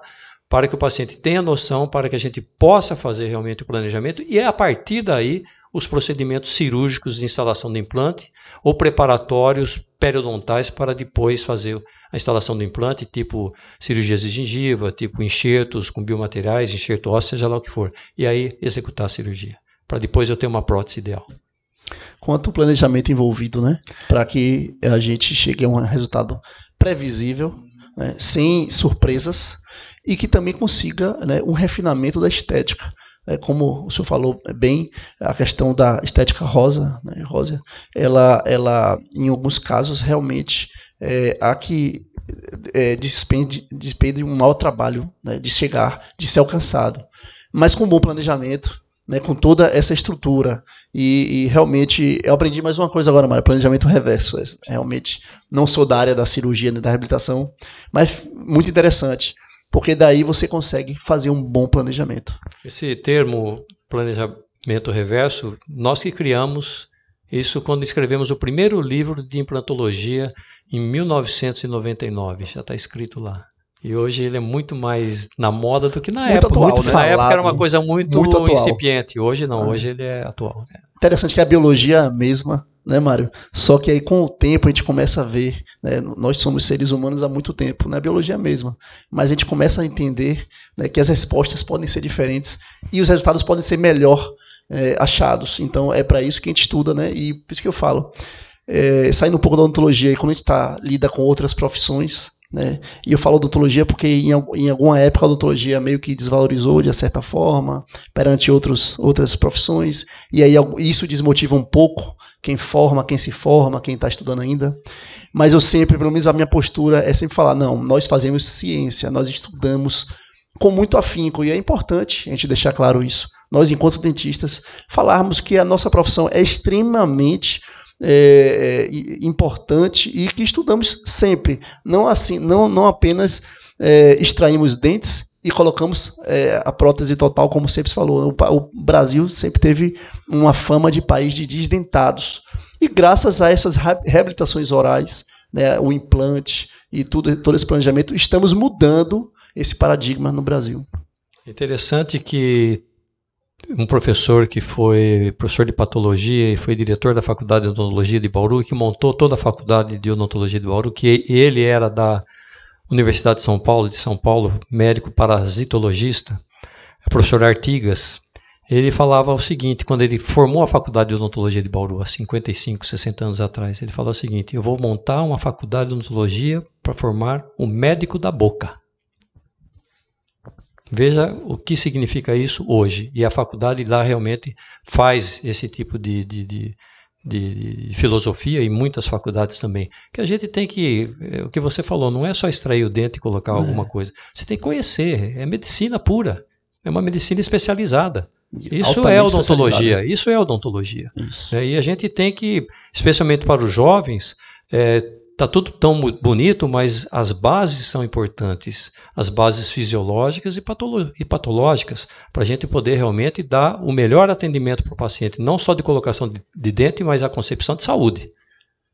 para que o paciente tenha noção, para que a gente possa fazer realmente o planejamento e a partir daí os procedimentos cirúrgicos de instalação do implante ou preparatórios periodontais para depois fazer a instalação do implante, tipo cirurgias de gengiva, tipo enxertos com biomateriais, enxerto ósseo, seja lá o que for. E aí executar a cirurgia, para depois eu ter uma prótese ideal quanto planejamento envolvido, né? Para que a gente chegue a um resultado previsível, né? sem surpresas, e que também consiga né, um refinamento da estética. É, como o senhor falou bem, a questão da estética rosa, né, rosa ela, ela, em alguns casos, realmente é, há que é, despende, despende um mau trabalho né, de chegar, de ser alcançado. Mas com bom planejamento, né, com toda essa estrutura. E, e, realmente, eu aprendi mais uma coisa agora, Mário, planejamento reverso. É, realmente, não sou da área da cirurgia nem da reabilitação, mas muito interessante, porque daí você consegue fazer um bom planejamento. Esse termo planejamento reverso, nós que criamos isso quando escrevemos o primeiro livro de implantologia em 1999, já está escrito lá. E hoje ele é muito mais na moda do que na muito época. Atual, muito né? Na época era uma coisa muito, muito incipiente. Hoje não, ah. hoje ele é atual. Né? Interessante que a biologia é a mesma, né, Mário? Só que aí com o tempo a gente começa a ver, né, nós somos seres humanos há muito tempo, né, a biologia é a mesma, mas a gente começa a entender né, que as respostas podem ser diferentes e os resultados podem ser melhor é, achados. Então é para isso que a gente estuda, né? E por isso que eu falo, é, saindo um pouco da odontologia, quando a gente tá, lida com outras profissões, né? E eu falo odontologia porque em, em, alguma época a odontologia meio que desvalorizou de certa forma perante outros, outras profissões, e aí isso desmotiva um pouco quem forma, quem se forma, quem está estudando ainda. Mas eu sempre, pelo menos a minha postura é sempre falar: não, nós fazemos ciência, nós estudamos com muito afinco, e é importante a gente deixar claro isso. Nós, enquanto dentistas, falarmos que a nossa profissão é extremamente é, é, importante e que estudamos sempre. Não assim, não, não apenas é, extraímos dentes e colocamos é, a prótese total, como sempre se falou. O, o, Brasil sempre teve uma fama de país de desdentados. E graças a essas reabilitações orais, né, o implante e tudo, todo esse planejamento, estamos mudando esse paradigma no Brasil. Interessante que um professor que foi professor de patologia e foi diretor da faculdade de odontologia de Bauru, que montou toda a faculdade de odontologia de Bauru, que ele era da Universidade de São Paulo, de São Paulo, médico parasitologista, o professor Artigas. Ele falava o seguinte, quando ele formou a faculdade de odontologia de Bauru, há 55, 60 anos atrás, ele falou o seguinte: eu vou montar uma faculdade de odontologia para formar o médico da boca. Veja o que significa isso hoje. E a faculdade lá realmente faz esse tipo de, de, de, de, filosofia e muitas faculdades também. Que a gente tem que, é, o que você falou, não é só extrair o dente e colocar é. alguma coisa. Você tem que conhecer. É medicina pura. É uma medicina especializada. Isso é odontologia. Isso é odontologia. Isso. É, e a gente tem que, especialmente para os jovens, é, Está tudo tão bonito, mas as bases são importantes, as bases fisiológicas e, patolo e patológicas, para a gente poder realmente dar o melhor atendimento para o paciente, não só de colocação de, de dente, mas a concepção de saúde,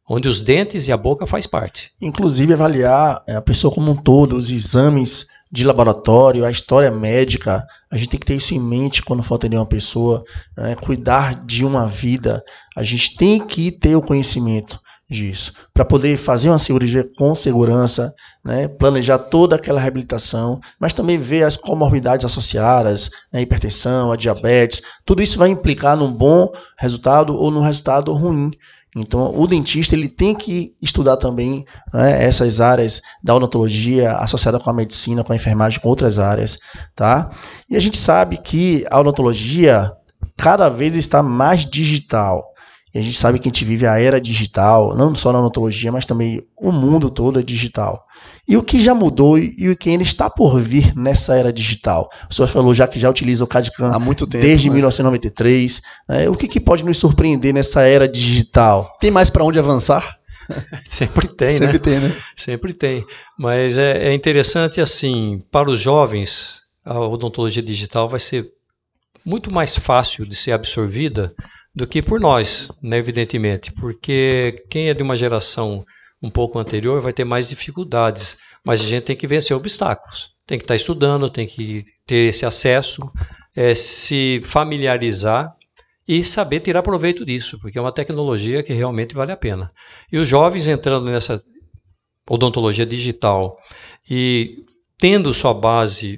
onde os dentes e a boca faz parte. Inclusive avaliar é, a pessoa como um todo, os exames de laboratório, a história médica, a gente tem que ter isso em mente quando for atender uma pessoa, né? cuidar de uma vida, a gente tem que ter o conhecimento disso, para poder fazer uma cirurgia com segurança, né, planejar toda aquela reabilitação, mas também ver as comorbidades associadas, né, a hipertensão, a diabetes, tudo isso vai implicar num bom resultado ou num resultado ruim. Então, o dentista ele tem que estudar também né, essas áreas da odontologia associada com a medicina, com a enfermagem, com outras áreas, tá? E a gente sabe que a odontologia cada vez está mais digital. E a gente sabe que a gente vive a era digital, não só na odontologia, mas também o mundo todo é digital. E o que já mudou e o que ainda está por vir nessa era digital? O senhor falou já que já utiliza o CAD-CAM há muito tempo, desde né? 1993. Né? O que, que pode nos surpreender nessa era digital? Tem mais para onde avançar? Sempre tem, né? Sempre né? tem, né? Sempre tem. Mas é, é interessante assim, para os jovens, a odontologia digital vai ser muito mais fácil de ser absorvida do que por nós, né, evidentemente, porque quem é de uma geração um pouco anterior vai ter mais dificuldades, mas a gente tem que vencer obstáculos, tem que estar estudando, tem que ter esse acesso, é, se familiarizar e saber tirar proveito disso, porque é uma tecnologia que realmente vale a pena. E os jovens entrando nessa odontologia digital e tendo sua base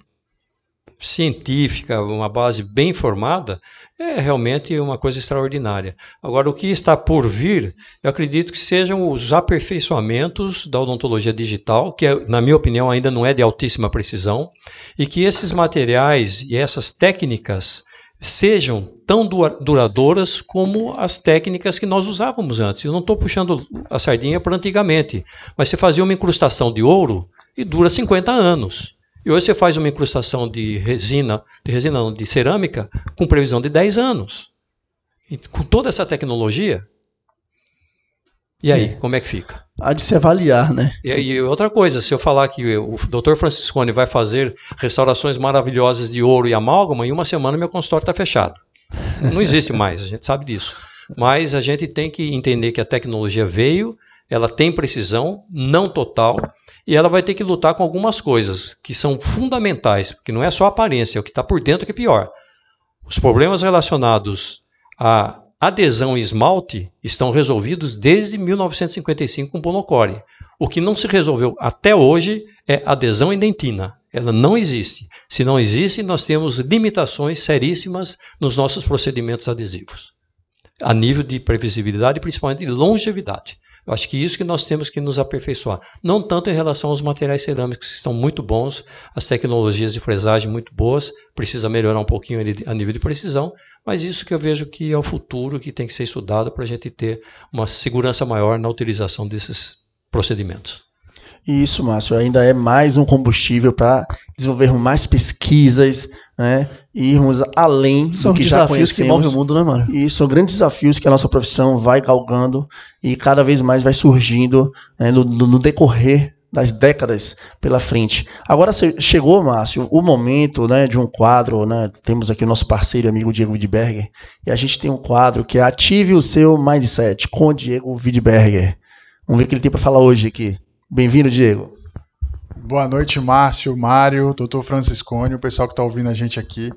científica, uma base bem formada, é realmente uma coisa extraordinária. Agora, o que está por vir, eu acredito que sejam os aperfeiçoamentos da odontologia digital, que, na minha opinião, ainda não é de altíssima precisão, e que esses materiais e essas técnicas sejam tão duradouras como as técnicas que nós usávamos antes. Eu não estou puxando a sardinha para antigamente, mas você fazia uma incrustação de ouro e dura 50 anos. E hoje você faz uma incrustação de resina, de resina não, de cerâmica, com previsão de 10 anos. E com toda essa tecnologia. E aí, é. como é que fica? Há de se avaliar, né? E, e, outra coisa, se eu falar que o Dr. Franciscone vai fazer restaurações maravilhosas de ouro e amálgama, em uma semana meu consultório está fechado. Não existe mais, a gente sabe disso. Mas a gente tem que entender que a tecnologia veio, ela tem precisão, não total, e ela vai ter que lutar com algumas coisas que são fundamentais, porque não é só a aparência, é o que está por dentro que é pior. Os problemas relacionados à adesão e esmalte estão resolvidos desde 1955 com Bonocore. O que não se resolveu até hoje é adesão e dentina. Ela não existe. Se não existe, nós temos limitações seríssimas nos nossos procedimentos adesivos, a nível de previsibilidade e principalmente de longevidade. Eu acho que isso que nós temos que nos aperfeiçoar. Não tanto em relação aos materiais cerâmicos, que estão muito bons, as tecnologias de fresagem muito boas, precisa melhorar um pouquinho a nível de precisão, mas isso que eu vejo que é o futuro que tem que ser estudado para a gente ter uma segurança maior na utilização desses procedimentos. Isso, Márcio, ainda é mais um combustível para desenvolvermos mais pesquisas, né? E irmos além são do que desafios que movem o mundo, né, mano? E são grandes desafios que a nossa profissão vai galgando e cada vez mais vai surgindo né, no, no, decorrer das décadas pela frente. Agora chegou, Márcio, o momento né, de um quadro, né? Temos aqui o nosso parceiro e amigo Diego Widberger, e a gente tem um quadro que é Ative o seu Mindset com o Diego Widberger. Vamos ver o que ele tem para falar hoje aqui. Bem-vindo, Diego. Boa noite, Márcio, Mário, doutor Franciscone, o pessoal que está ouvindo a gente aqui.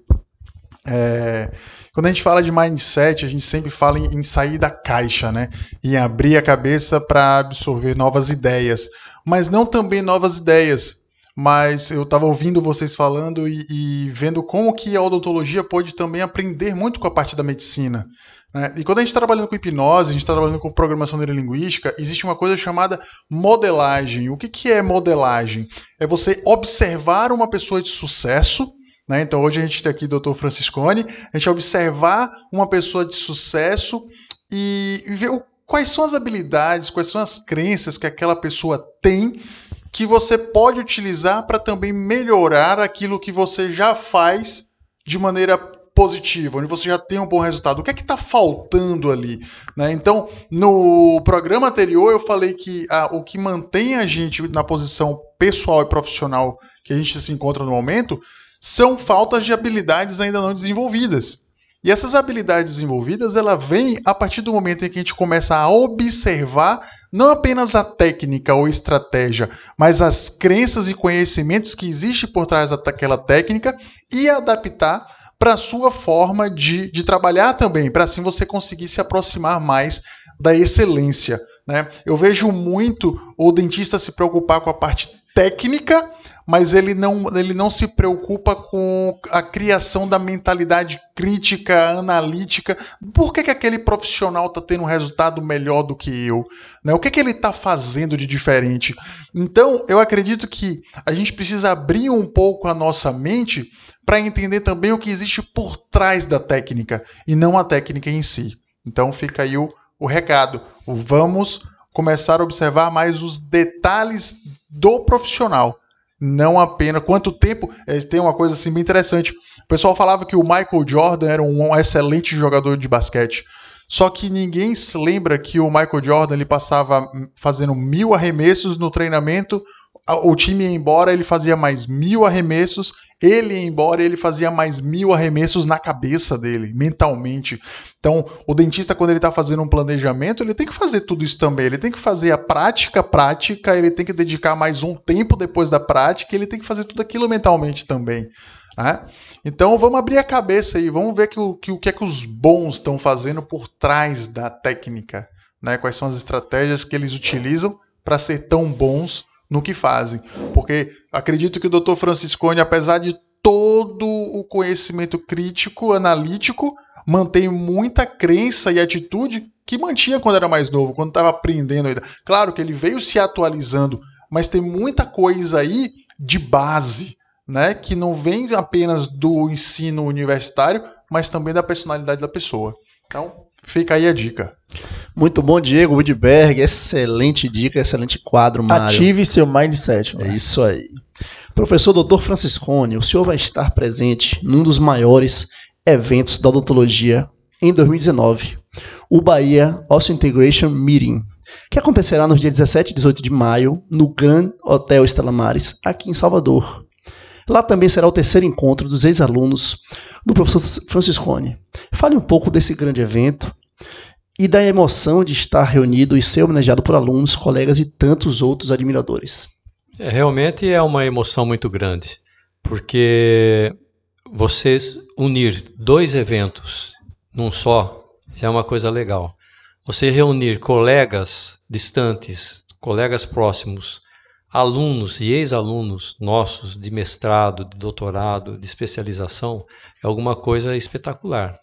É, quando a gente fala de mindset, a gente sempre fala em, em sair da caixa, né? Em abrir a cabeça para absorver novas ideias. Mas não também novas ideias. Mas eu estava ouvindo vocês falando e, e, vendo como que a odontologia pode também aprender muito com a parte da medicina. Né? E quando a gente está trabalhando com hipnose, a gente está trabalhando com programação neurolinguística, existe uma coisa chamada modelagem. O que, que é modelagem? É você observar uma pessoa de sucesso né? Então hoje a gente tem aqui o Dr. Franciscone, a gente observar uma pessoa de sucesso e ver o, quais são as habilidades, quais são as crenças que aquela pessoa tem que você pode utilizar para também melhorar aquilo que você já faz de maneira positiva, onde você já tem um bom resultado. O que é que está faltando ali? Né? Então, no programa anterior eu falei que ah, o que mantém a gente na posição pessoal e profissional que a gente se encontra no momento são faltas de habilidades ainda não desenvolvidas. E essas habilidades desenvolvidas, ela vem a partir do momento em que a gente começa a observar não apenas a técnica ou estratégia, mas as crenças e conhecimentos que existem por trás daquela técnica e adaptar para a sua forma de, de trabalhar também, para assim você conseguir se aproximar mais da excelência. Né? Eu vejo muito o dentista se preocupar com a parte técnica, mas ele não, ele não se preocupa com a criação da mentalidade crítica, analítica. Por que, que aquele profissional está tendo um resultado melhor do que eu? Né? O que, que ele está fazendo de diferente? Então, eu acredito que a gente precisa abrir um pouco a nossa mente para entender também o que existe por trás da técnica e não a técnica em si. Então, fica aí o, o recado. Vamos começar a observar mais os detalhes do profissional não apenas quanto tempo. É, tem uma coisa assim bem interessante. O pessoal falava que o Michael Jordan era um excelente jogador de basquete. Só que ninguém se lembra que o Michael Jordan ele passava fazendo mil arremessos no treinamento o time ia embora, ele fazia mais mil arremessos, ele ia embora, ele fazia mais mil arremessos na cabeça dele, mentalmente. Então, o dentista, quando ele está fazendo um planejamento, ele tem que fazer tudo isso também. Ele tem que fazer a prática, prática, ele tem que dedicar mais um tempo depois da prática, ele tem que fazer tudo aquilo mentalmente também. Né? Então, vamos abrir a cabeça aí, vamos ver que o que, o que é que os bons estão fazendo por trás da técnica. Né? Quais são as estratégias que eles utilizam para ser tão bons no que fazem. Porque acredito que o Dr. Franciscone, apesar de todo o conhecimento crítico, analítico, mantém muita crença e atitude que mantinha quando era mais novo, quando estava aprendendo ainda. Claro que ele veio se atualizando, mas tem muita coisa aí de base, né, que não vem apenas do ensino universitário, mas também da personalidade da pessoa. Então, fica aí a dica. Muito bom, Diego Woodberg. Excelente dica, excelente quadro, Mário. Ative seu mindset. É isso aí. Professor Dr. Franciscone, o senhor vai estar presente num dos maiores eventos da odontologia em 2019, o Bahia Integration Meeting, que acontecerá nos dias 17 e 18 de maio no Grand Hotel Estela Mares, aqui em Salvador. Lá também será o terceiro encontro dos ex-alunos do professor Franciscone. Fale um pouco desse grande evento e da emoção de estar reunido e ser homenageado por alunos, colegas e tantos outros admiradores. É, realmente é uma emoção muito grande, porque vocês unir dois eventos num só já é uma coisa legal. Você reunir colegas distantes, colegas próximos, alunos e ex-alunos nossos de mestrado, de doutorado, de especialização, é alguma coisa espetacular.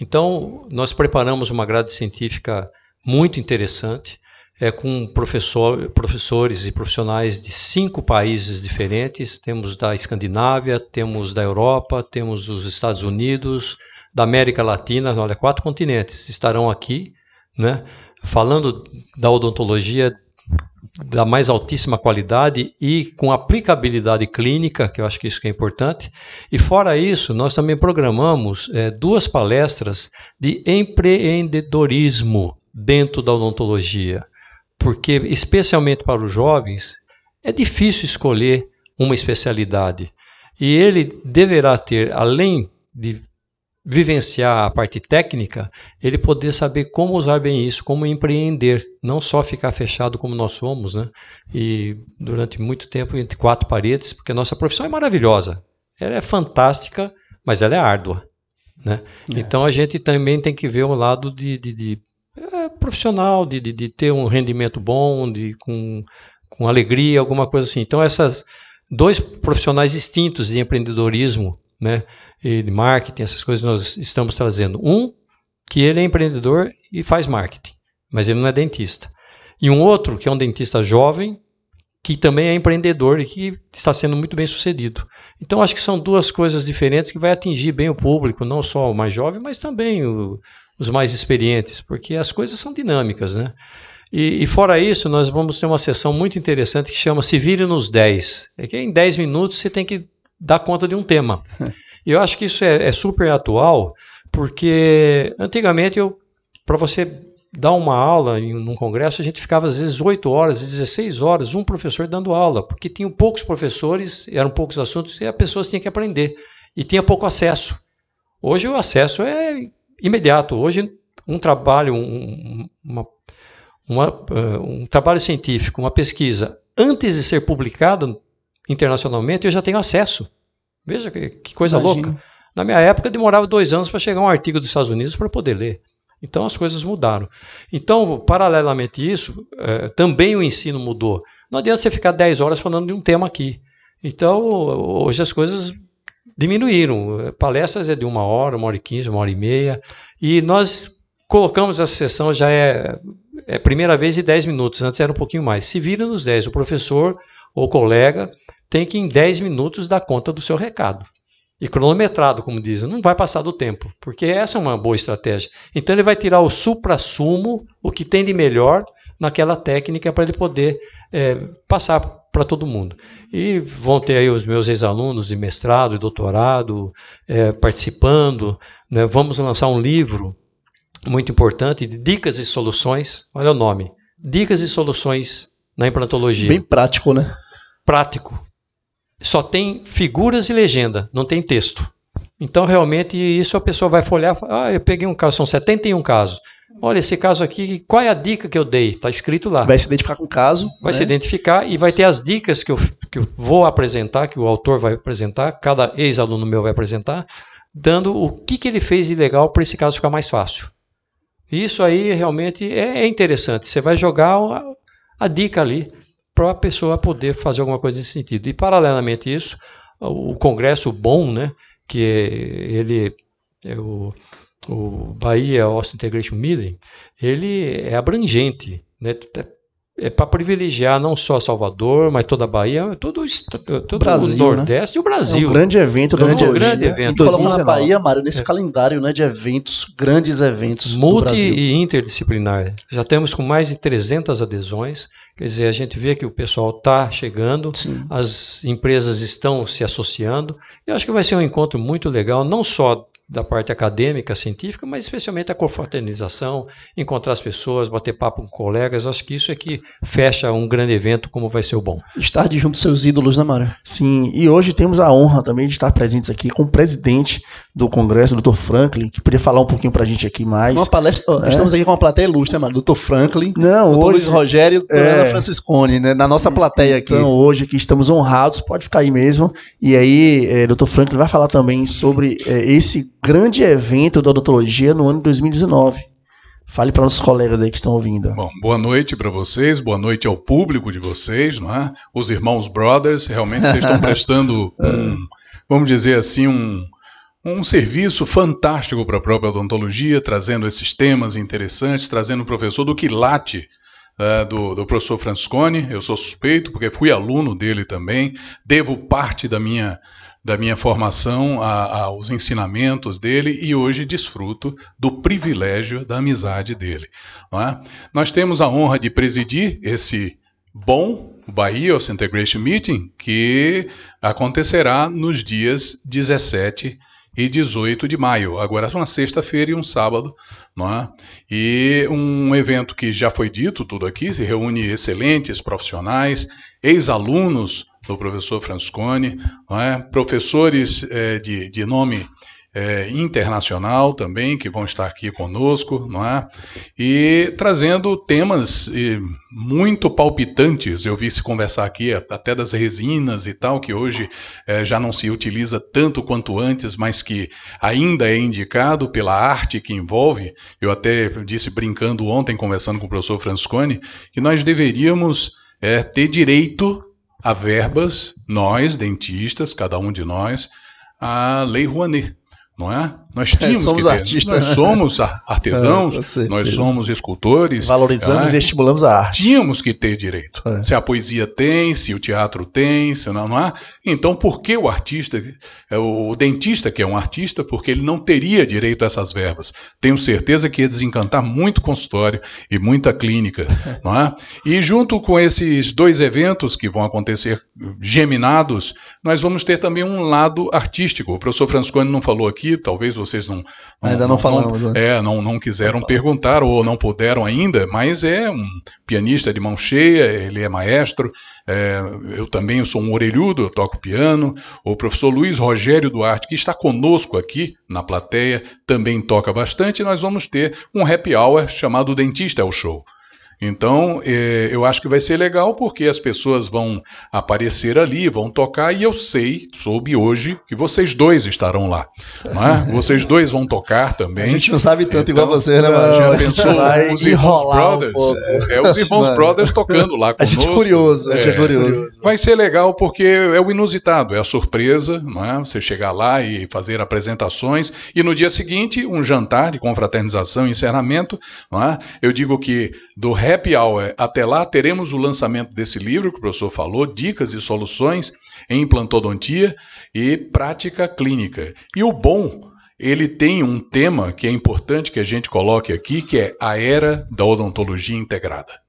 Então, nós preparamos uma grade científica muito interessante, é, com professor, professores e profissionais de cinco países diferentes. Temos da Escandinávia, temos da Europa, temos dos Estados Unidos, da América Latina, olha, quatro continentes estarão aqui, né, falando da odontologia da mais altíssima qualidade e com aplicabilidade clínica, que eu acho que isso que é importante. E fora isso, nós também programamos é, duas palestras de empreendedorismo dentro da odontologia, porque especialmente para os jovens é difícil escolher uma especialidade. E ele deverá ter, além de vivenciar a parte técnica, ele poder saber como usar bem isso, como empreender, não só ficar fechado como nós somos, né? E durante muito tempo entre quatro paredes, porque a nossa profissão é maravilhosa, ela é fantástica, mas ela é árdua. Né? É. Então a gente também tem que ver o lado de, de, de é, profissional, de, de, de, ter um rendimento bom, de, com, com alegria, alguma coisa assim. Então essas dois profissionais distintos de empreendedorismo né, e de marketing, essas coisas nós estamos trazendo. Um, que ele é empreendedor e faz marketing, mas ele não é dentista. E um outro, que é um dentista jovem, que também é empreendedor e que está sendo muito bem sucedido. Então, acho que são duas coisas diferentes que vai atingir bem o público, não só o mais jovem, mas também o, os mais experientes, porque as coisas são dinâmicas, né? E, e, fora isso, nós vamos ter uma sessão muito interessante que chama Se Vire nos 10. É que em 10 minutos você tem que dar conta de um tema. E eu acho que isso é, é super atual, porque antigamente para você dar uma aula em um congresso, a gente ficava às vezes 8 horas, 16 horas, um professor dando aula, porque tinham poucos professores, eram poucos assuntos e as pessoas tinham que aprender. E tinha pouco acesso. Hoje o acesso é imediato. Hoje um trabalho, um, uma uma, uh, um trabalho científico, uma pesquisa, antes de ser publicado internacionalmente, eu já tenho acesso. Veja que, que coisa Imagina. louca. Na minha época, demorava dois anos para chegar um artigo dos Estados Unidos para poder ler. Então as coisas mudaram. Então, paralelamente a isso, eh, também o ensino mudou. Não adianta você ficar 10 horas falando de um tema aqui. Então, hoje as coisas diminuíram. Palestras é de uma hora, uma hora e quinze, uma hora e meia. E nós colocamos essa sessão, já é é primeira vez em 10 minutos, antes era um pouquinho mais. Se vira nos 10, o professor ou colega tem que em 10 minutos dar conta do seu recado. E cronometrado, como dizem, não vai passar do tempo, porque essa é uma boa estratégia. Então ele vai tirar o supra-sumo, o que tem de melhor naquela técnica para ele poder é, passar para todo mundo. E vão ter aí os meus ex-alunos de mestrado e doutorado é, participando. Né? Vamos lançar um livro muito importante de dicas e soluções. Olha o nome: Dicas e soluções na implantologia. Bem prático, né? Prático. Só tem figuras e legenda, não tem texto. Então, realmente, isso a pessoa vai folhear. Ah, eu peguei um caso, são 71 casos. Olha, esse caso aqui, qual é a dica que eu dei? Está escrito lá. Vai se identificar com o caso. Vai né? se identificar e vai ter as dicas que eu, que eu vou apresentar, que o autor vai apresentar, cada ex-aluno meu vai apresentar, dando o que, que ele fez de legal para esse caso ficar mais fácil. Isso aí realmente é, é interessante. Você vai jogar a, a dica ali para a pessoa poder fazer alguma coisa nesse sentido. E paralelamente a isso, o congresso bom, né, que é, ele é o, o Bahia Austin Integration Meeting, ele é abrangente, né, é para privilegiar não só Salvador, mas toda a Bahia, todo, todo Brasil, o né? Nordeste né? e o Brasil. É um grande evento, grande, um grande evento. E colocamos a Bahia, Mário, nesse é. calendário né, de eventos, grandes eventos. Multi e interdisciplinar. Já temos com mais de 300 adesões. Quer dizer, a gente vê que o pessoal está chegando, Sim. as empresas estão se associando. Eu acho que vai ser um encontro muito legal, não só da parte acadêmica, científica, mas especialmente a confraternização, encontrar as pessoas, bater papo com colegas. Acho que isso é que fecha um grande evento como vai ser o bom. Estar de junto seus ídolos, né, Mário? Sim, e hoje temos a honra também de estar presentes aqui com o presidente do Congresso, o Dr. Franklin, que podia falar um pouquinho para a gente aqui mais. Uma palestra, é. Estamos aqui com uma plateia ilustre, né, Mário? Dr. Franklin, Não, Dr. Luiz Rogério e Dr. É, Franciscone, né, na nossa plateia aqui. Então, hoje aqui estamos honrados, pode ficar aí mesmo. E aí, é, Dr. Franklin vai falar também sobre é, esse grande evento da odontologia no ano de 2019. Fale para nossos colegas aí que estão ouvindo. Bom, boa noite para vocês, boa noite ao público de vocês, não é? Os irmãos brothers, realmente vocês estão prestando um, vamos dizer assim, um, um serviço fantástico para a própria odontologia, trazendo esses temas interessantes, trazendo o professor do quilate, Uh, do, do, professor Franscone. Eu sou suspeito porque fui aluno dele também, devo parte da minha da minha formação a, aos ensinamentos dele e hoje desfruto do privilégio da amizade dele. É? Nós temos a honra de presidir esse bom Bahia Ocean Integration Meeting que acontecerá nos dias 17 e 18 de maio. Agora é uma sexta-feira e um sábado, não é? E um evento que já foi dito tudo aqui, se reúne excelentes profissionais, ex-alunos do professor Franscone, é? professores é, de, de nome é, internacional também, que vão estar aqui conosco, não é? E trazendo temas e, muito palpitantes. Eu vi se conversar aqui até das resinas e tal, que hoje é, já não se utiliza tanto quanto antes, mas que ainda é indicado pela arte que envolve. Eu até disse brincando ontem, conversando com o professor Franscone, que nós deveríamos é, ter direito a verbas, nós, dentistas, cada um de nós, a Lei Rouanet não é? Nós é, tínhamos é, somos que ter. artistas, nós né? somos artesãos, é, nós somos escultores. Valorizamos é, e estimulamos a arte. Tínhamos que ter direito. É. Se a poesia tem, se o teatro tem, se não, não há. Então, por que o artista, é, o dentista que é um artista, porque ele não teria direito a essas verbas? Tenho certeza que ia desencantar muito consultório e muita clínica, não é? E junto com esses dois eventos que vão acontecer geminados, nós vamos ter também um lado artístico. O professor Franscone não falou aqui, talvez vocês não, não ainda não, não falamos, não, né? é, não, não quiseram perguntar ou não puderam ainda, mas é um pianista de mão cheia, ele é maestro. É, eu também sou um orelhudo, eu toco piano. O professor Luiz Rogério Duarte, que está conosco aqui na plateia, também toca bastante. E nós vamos ter um happy hour chamado Dentista é o Show. Então, é, eu acho que vai ser legal porque as pessoas vão aparecer ali, vão tocar, e eu sei, soube hoje, que vocês dois estarão lá. É? Vocês dois vão tocar também. A gente não sabe tanto então, igual você, né, mano? Já pensou os Irmãos Brothers? Um é, os Irmãos mano. Brothers tocando lá conosco. A gente é curioso, a gente é, é curioso. Vai ser legal porque é o inusitado, é a surpresa, não é? Você chegar lá e fazer apresentações, e no dia seguinte, um jantar de confraternização e encerramento, não é? Eu digo que do Happy Hour até lá teremos o lançamento desse livro que o professor falou, Dicas e Soluções em Implantodontia e Prática Clínica. E o bom, ele tem um tema que é importante que a gente coloque aqui, que é a era da odontologia integrada.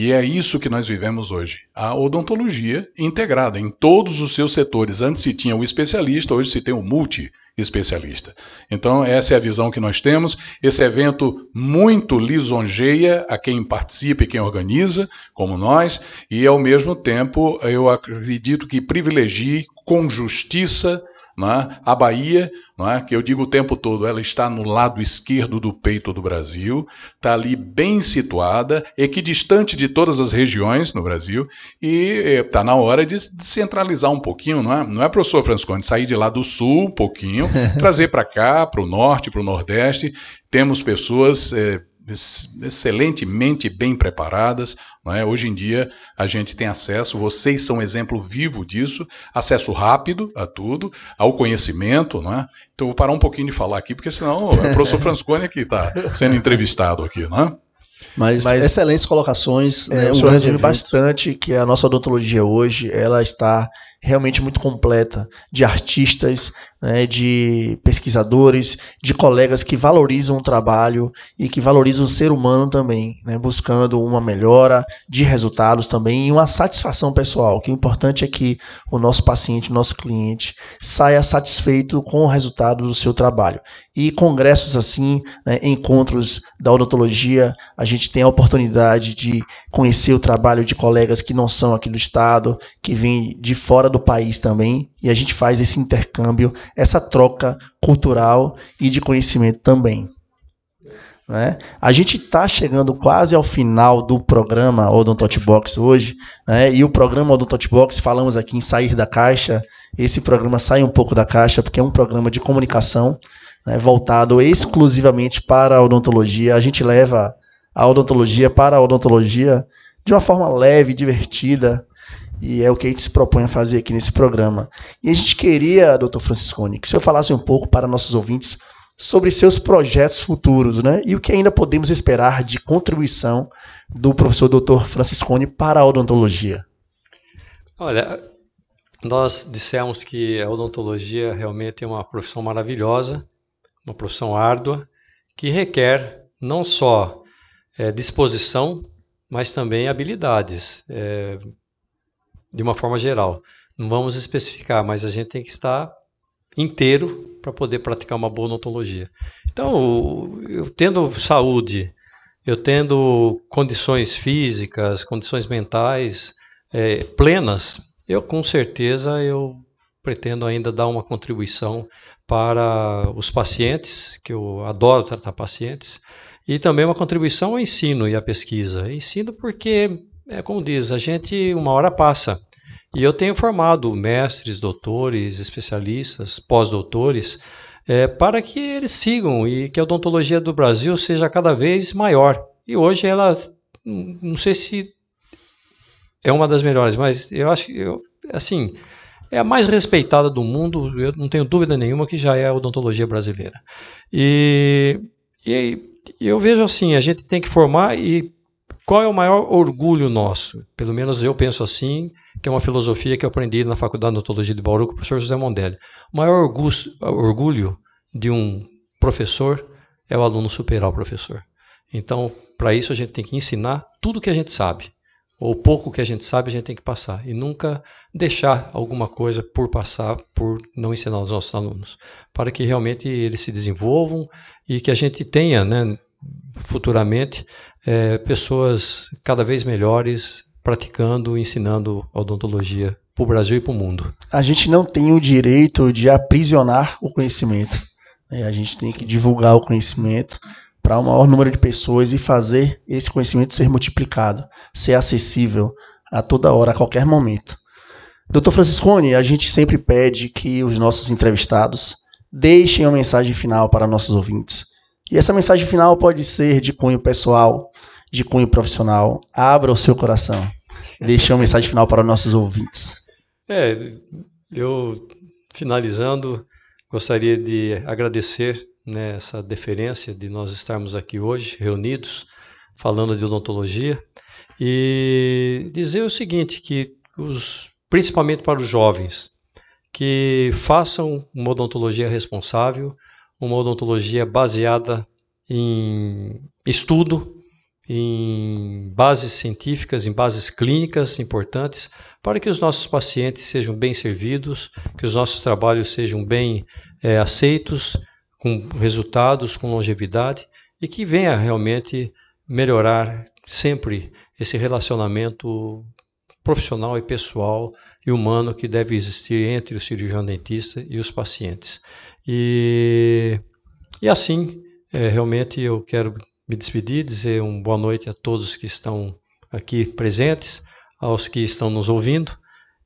E é isso que nós vivemos hoje. A odontologia integrada em todos os seus setores. Antes se tinha o especialista, hoje se tem o multi-especialista. Então, essa é a visão que nós temos. Esse evento muito lisonjeia a quem participa e quem organiza, como nós, e ao mesmo tempo eu acredito que privilegie com justiça é? A Bahia, é? que eu digo o tempo todo, ela está no lado esquerdo do peito do Brasil, está ali bem situada, equidistante de todas as regiões no Brasil, e está na hora de centralizar um pouquinho, não é? Não é, professor Franscone, sair de lá do sul um pouquinho, trazer para cá, para o norte, para o nordeste. Temos pessoas. É, excelentemente bem preparadas. É? Hoje em dia a gente tem acesso, vocês são exemplo vivo disso, acesso rápido a tudo, ao conhecimento. Não é? Então vou parar um pouquinho de falar aqui, porque senão é o professor Franscone que está sendo entrevistado aqui. Não é? Mas, Mas, excelentes colocações. É, né? O senhor resume bastante que a nossa odontologia hoje ela está realmente muito completa de artistas, né, de pesquisadores, de colegas que valorizam o trabalho e que valorizam o ser humano também, né, buscando uma melhora de resultados também e uma satisfação pessoal. Que o importante é que o nosso paciente, o nosso cliente, saia satisfeito com o resultado do seu trabalho. E congressos assim, né, encontros da odontologia, a gente tem a oportunidade de conhecer o trabalho de colegas que não são aqui do estado, que vêm de fora do país também, e a gente faz esse intercâmbio, essa troca cultural e de conhecimento também. Né? A gente está chegando quase ao final do programa Odontot Box hoje, né? e o programa Odontot Box, falamos aqui em sair da caixa, esse programa sai um pouco da caixa porque é um programa de comunicação né? voltado exclusivamente para a odontologia. A gente leva a odontologia para a odontologia de uma forma leve, divertida, e é o que a gente se propõe a fazer aqui nesse programa. E a gente queria, doutor Franciscone, que o senhor falasse um pouco para nossos ouvintes sobre seus projetos futuros, né? E o que ainda podemos esperar de contribuição do professor doutor Franciscone para a odontologia. Olha, nós dissemos que a odontologia realmente é uma profissão maravilhosa, uma profissão árdua, que requer não só é, disposição, mas também habilidades. É, de uma forma geral. Não vamos especificar, mas a gente tem que estar inteiro para poder praticar uma boa odontologia. Então, eu tendo saúde, eu tendo condições físicas, condições mentais é, plenas, eu com certeza eu pretendo ainda dar uma contribuição para os pacientes, que eu adoro tratar pacientes, e também uma contribuição ao ensino e à pesquisa. Ensino porque, é como diz, a gente uma hora passa. E eu tenho formado mestres, doutores, especialistas, pós-doutores, é, para que eles sigam e que a odontologia do Brasil seja cada vez maior. E hoje ela, não sei se é uma das melhores, mas eu acho que, eu, assim, é a mais respeitada do mundo, eu não tenho dúvida nenhuma que já é a odontologia brasileira. E, e eu vejo assim, a gente tem que formar e qual é o maior orgulho nosso? Pelo menos eu penso assim, que é uma filosofia que eu aprendi na Faculdade de Odontologia de Bauru com o professor José Mondelli. O maior orgulho, orgulho de um professor é o aluno superar o professor. Então, para isso a gente tem que ensinar tudo que a gente sabe ou pouco que a gente sabe, a gente tem que passar. E nunca deixar alguma coisa por passar, por não ensinar aos nossos alunos. Para que realmente eles se desenvolvam e que a gente tenha, né, futuramente, é, pessoas cada vez melhores praticando, ensinando odontologia para o Brasil e para o mundo. A gente não tem o direito de aprisionar o conhecimento. Né? A gente tem que divulgar o conhecimento para o maior número de pessoas e fazer esse conhecimento ser multiplicado, ser acessível a toda hora, a qualquer momento. Doutor Franciscone, a gente sempre pede que os nossos entrevistados deixem uma mensagem final para nossos ouvintes. E essa mensagem final pode ser de cunho pessoal, de cunho profissional. Abra o seu coração. Deixe uma mensagem final para nossos ouvintes. É, eu finalizando, gostaria de agradecer né, essa deferência de nós estarmos aqui hoje reunidos falando de odontologia e dizer o seguinte que os, principalmente para os jovens que façam uma odontologia responsável, uma odontologia baseada em estudo, em bases científicas, em bases clínicas importantes, para que os nossos pacientes sejam bem servidos, que os nossos trabalhos sejam bem é, aceitos com resultados, com longevidade e que venha realmente melhorar sempre esse relacionamento profissional e pessoal e humano que deve existir entre o cirurgião dentista e os pacientes. E, e assim, é, realmente eu quero me despedir, dizer uma boa noite a todos que estão aqui presentes, aos que estão nos ouvindo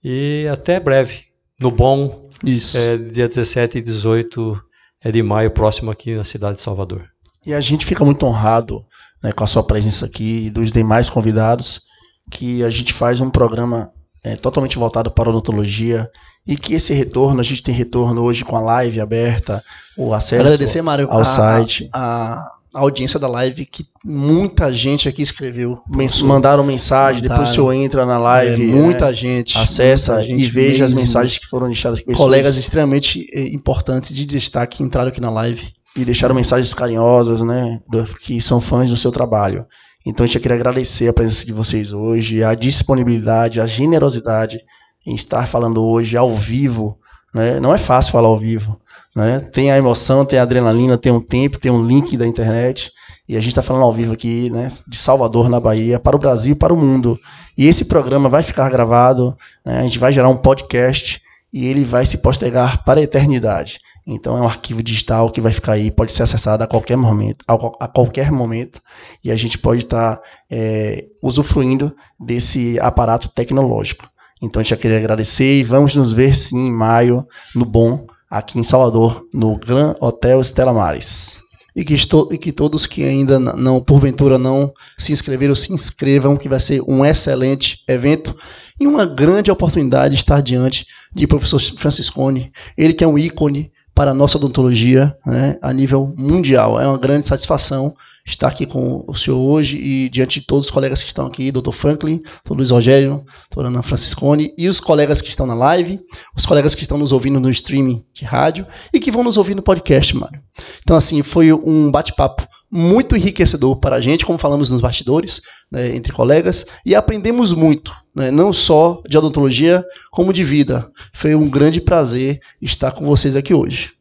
e até breve, no bom, Isso. É, dia 17 e 18 é de maio, próximo aqui na cidade de Salvador. E a gente fica muito honrado né, com a sua presença aqui e dos demais convidados, que a gente faz um programa é, totalmente voltado para a odontologia e que esse retorno, a gente tem retorno hoje com a live aberta, o acesso Agradecer, Mário, ao a, site. A, a, audiência da live, que muita gente aqui escreveu, mandaram mensagem, depois o senhor entra na live, é, muita é, gente acessa muita gente e veja as mensagens que foram deixadas. Pessoas, colegas extremamente eh, importantes de destaque entraram aqui na live. E deixaram mensagens carinhosas, né, que são fãs do seu trabalho. Então gente queria agradecer a presença de vocês hoje, a disponibilidade, a generosidade em estar falando hoje ao vivo. Né? Não é fácil falar ao vivo. Né? Tem a emoção, tem a adrenalina, tem um tempo, tem um link da internet. E a gente está falando ao vivo aqui, né, de Salvador, na Bahia, para o Brasil e para o mundo. E esse programa vai ficar gravado, né, a gente vai gerar um podcast e ele vai se postergar para a eternidade. Então é um arquivo digital que vai ficar aí, pode ser acessado a qualquer momento, a, qualquer momento, e a gente pode estar tá, é, usufruindo desse aparato tecnológico. Então a gente já queria agradecer e vamos nos ver sim em maio, no Bom, aqui em Salvador, no Gran Hotel Estela Mares. E que, estou, e que todos que ainda não, porventura, não se inscreveram, se inscrevam, que vai ser um excelente evento e uma grande oportunidade de estar diante de professor Franciscone, ele que é um ícone para a nossa odontologia né, a nível mundial. É uma grande satisfação estar aqui com o senhor hoje e diante de todos os colegas que estão aqui, Dr. Franklin, Dr. Luiz Rogério, Dr. Ana Franciscone e os colegas que estão na live, os colegas que estão nos ouvindo no streaming de rádio e que vão nos ouvir no podcast, Mário. Então, assim, foi um bate-papo muito enriquecedor para a gente, como falamos nos bastidores, né, entre colegas, e aprendemos muito, né, não só de odontologia, como de vida. Foi um grande prazer estar com vocês aqui hoje.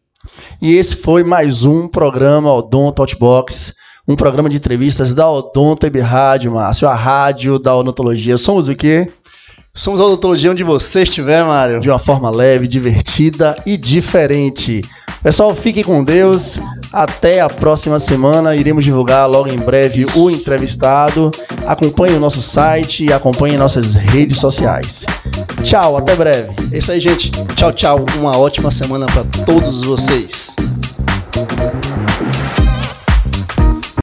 E esse foi mais um programa Odonto Outbox, um programa de entrevistas da Odonto Web Rádio, Márcio, a rádio da odontologia. Somos o quê? Somos a odontologia onde você estiver, Mário. De uma forma leve, divertida e diferente. Pessoal, fiquem com Deus. Até a próxima semana. Iremos divulgar logo em breve o entrevistado. Acompanhe o nosso site e acompanhe nossas redes sociais. Tchau, até breve. É isso aí, gente. Tchau, tchau. Uma ótima semana para todos vocês.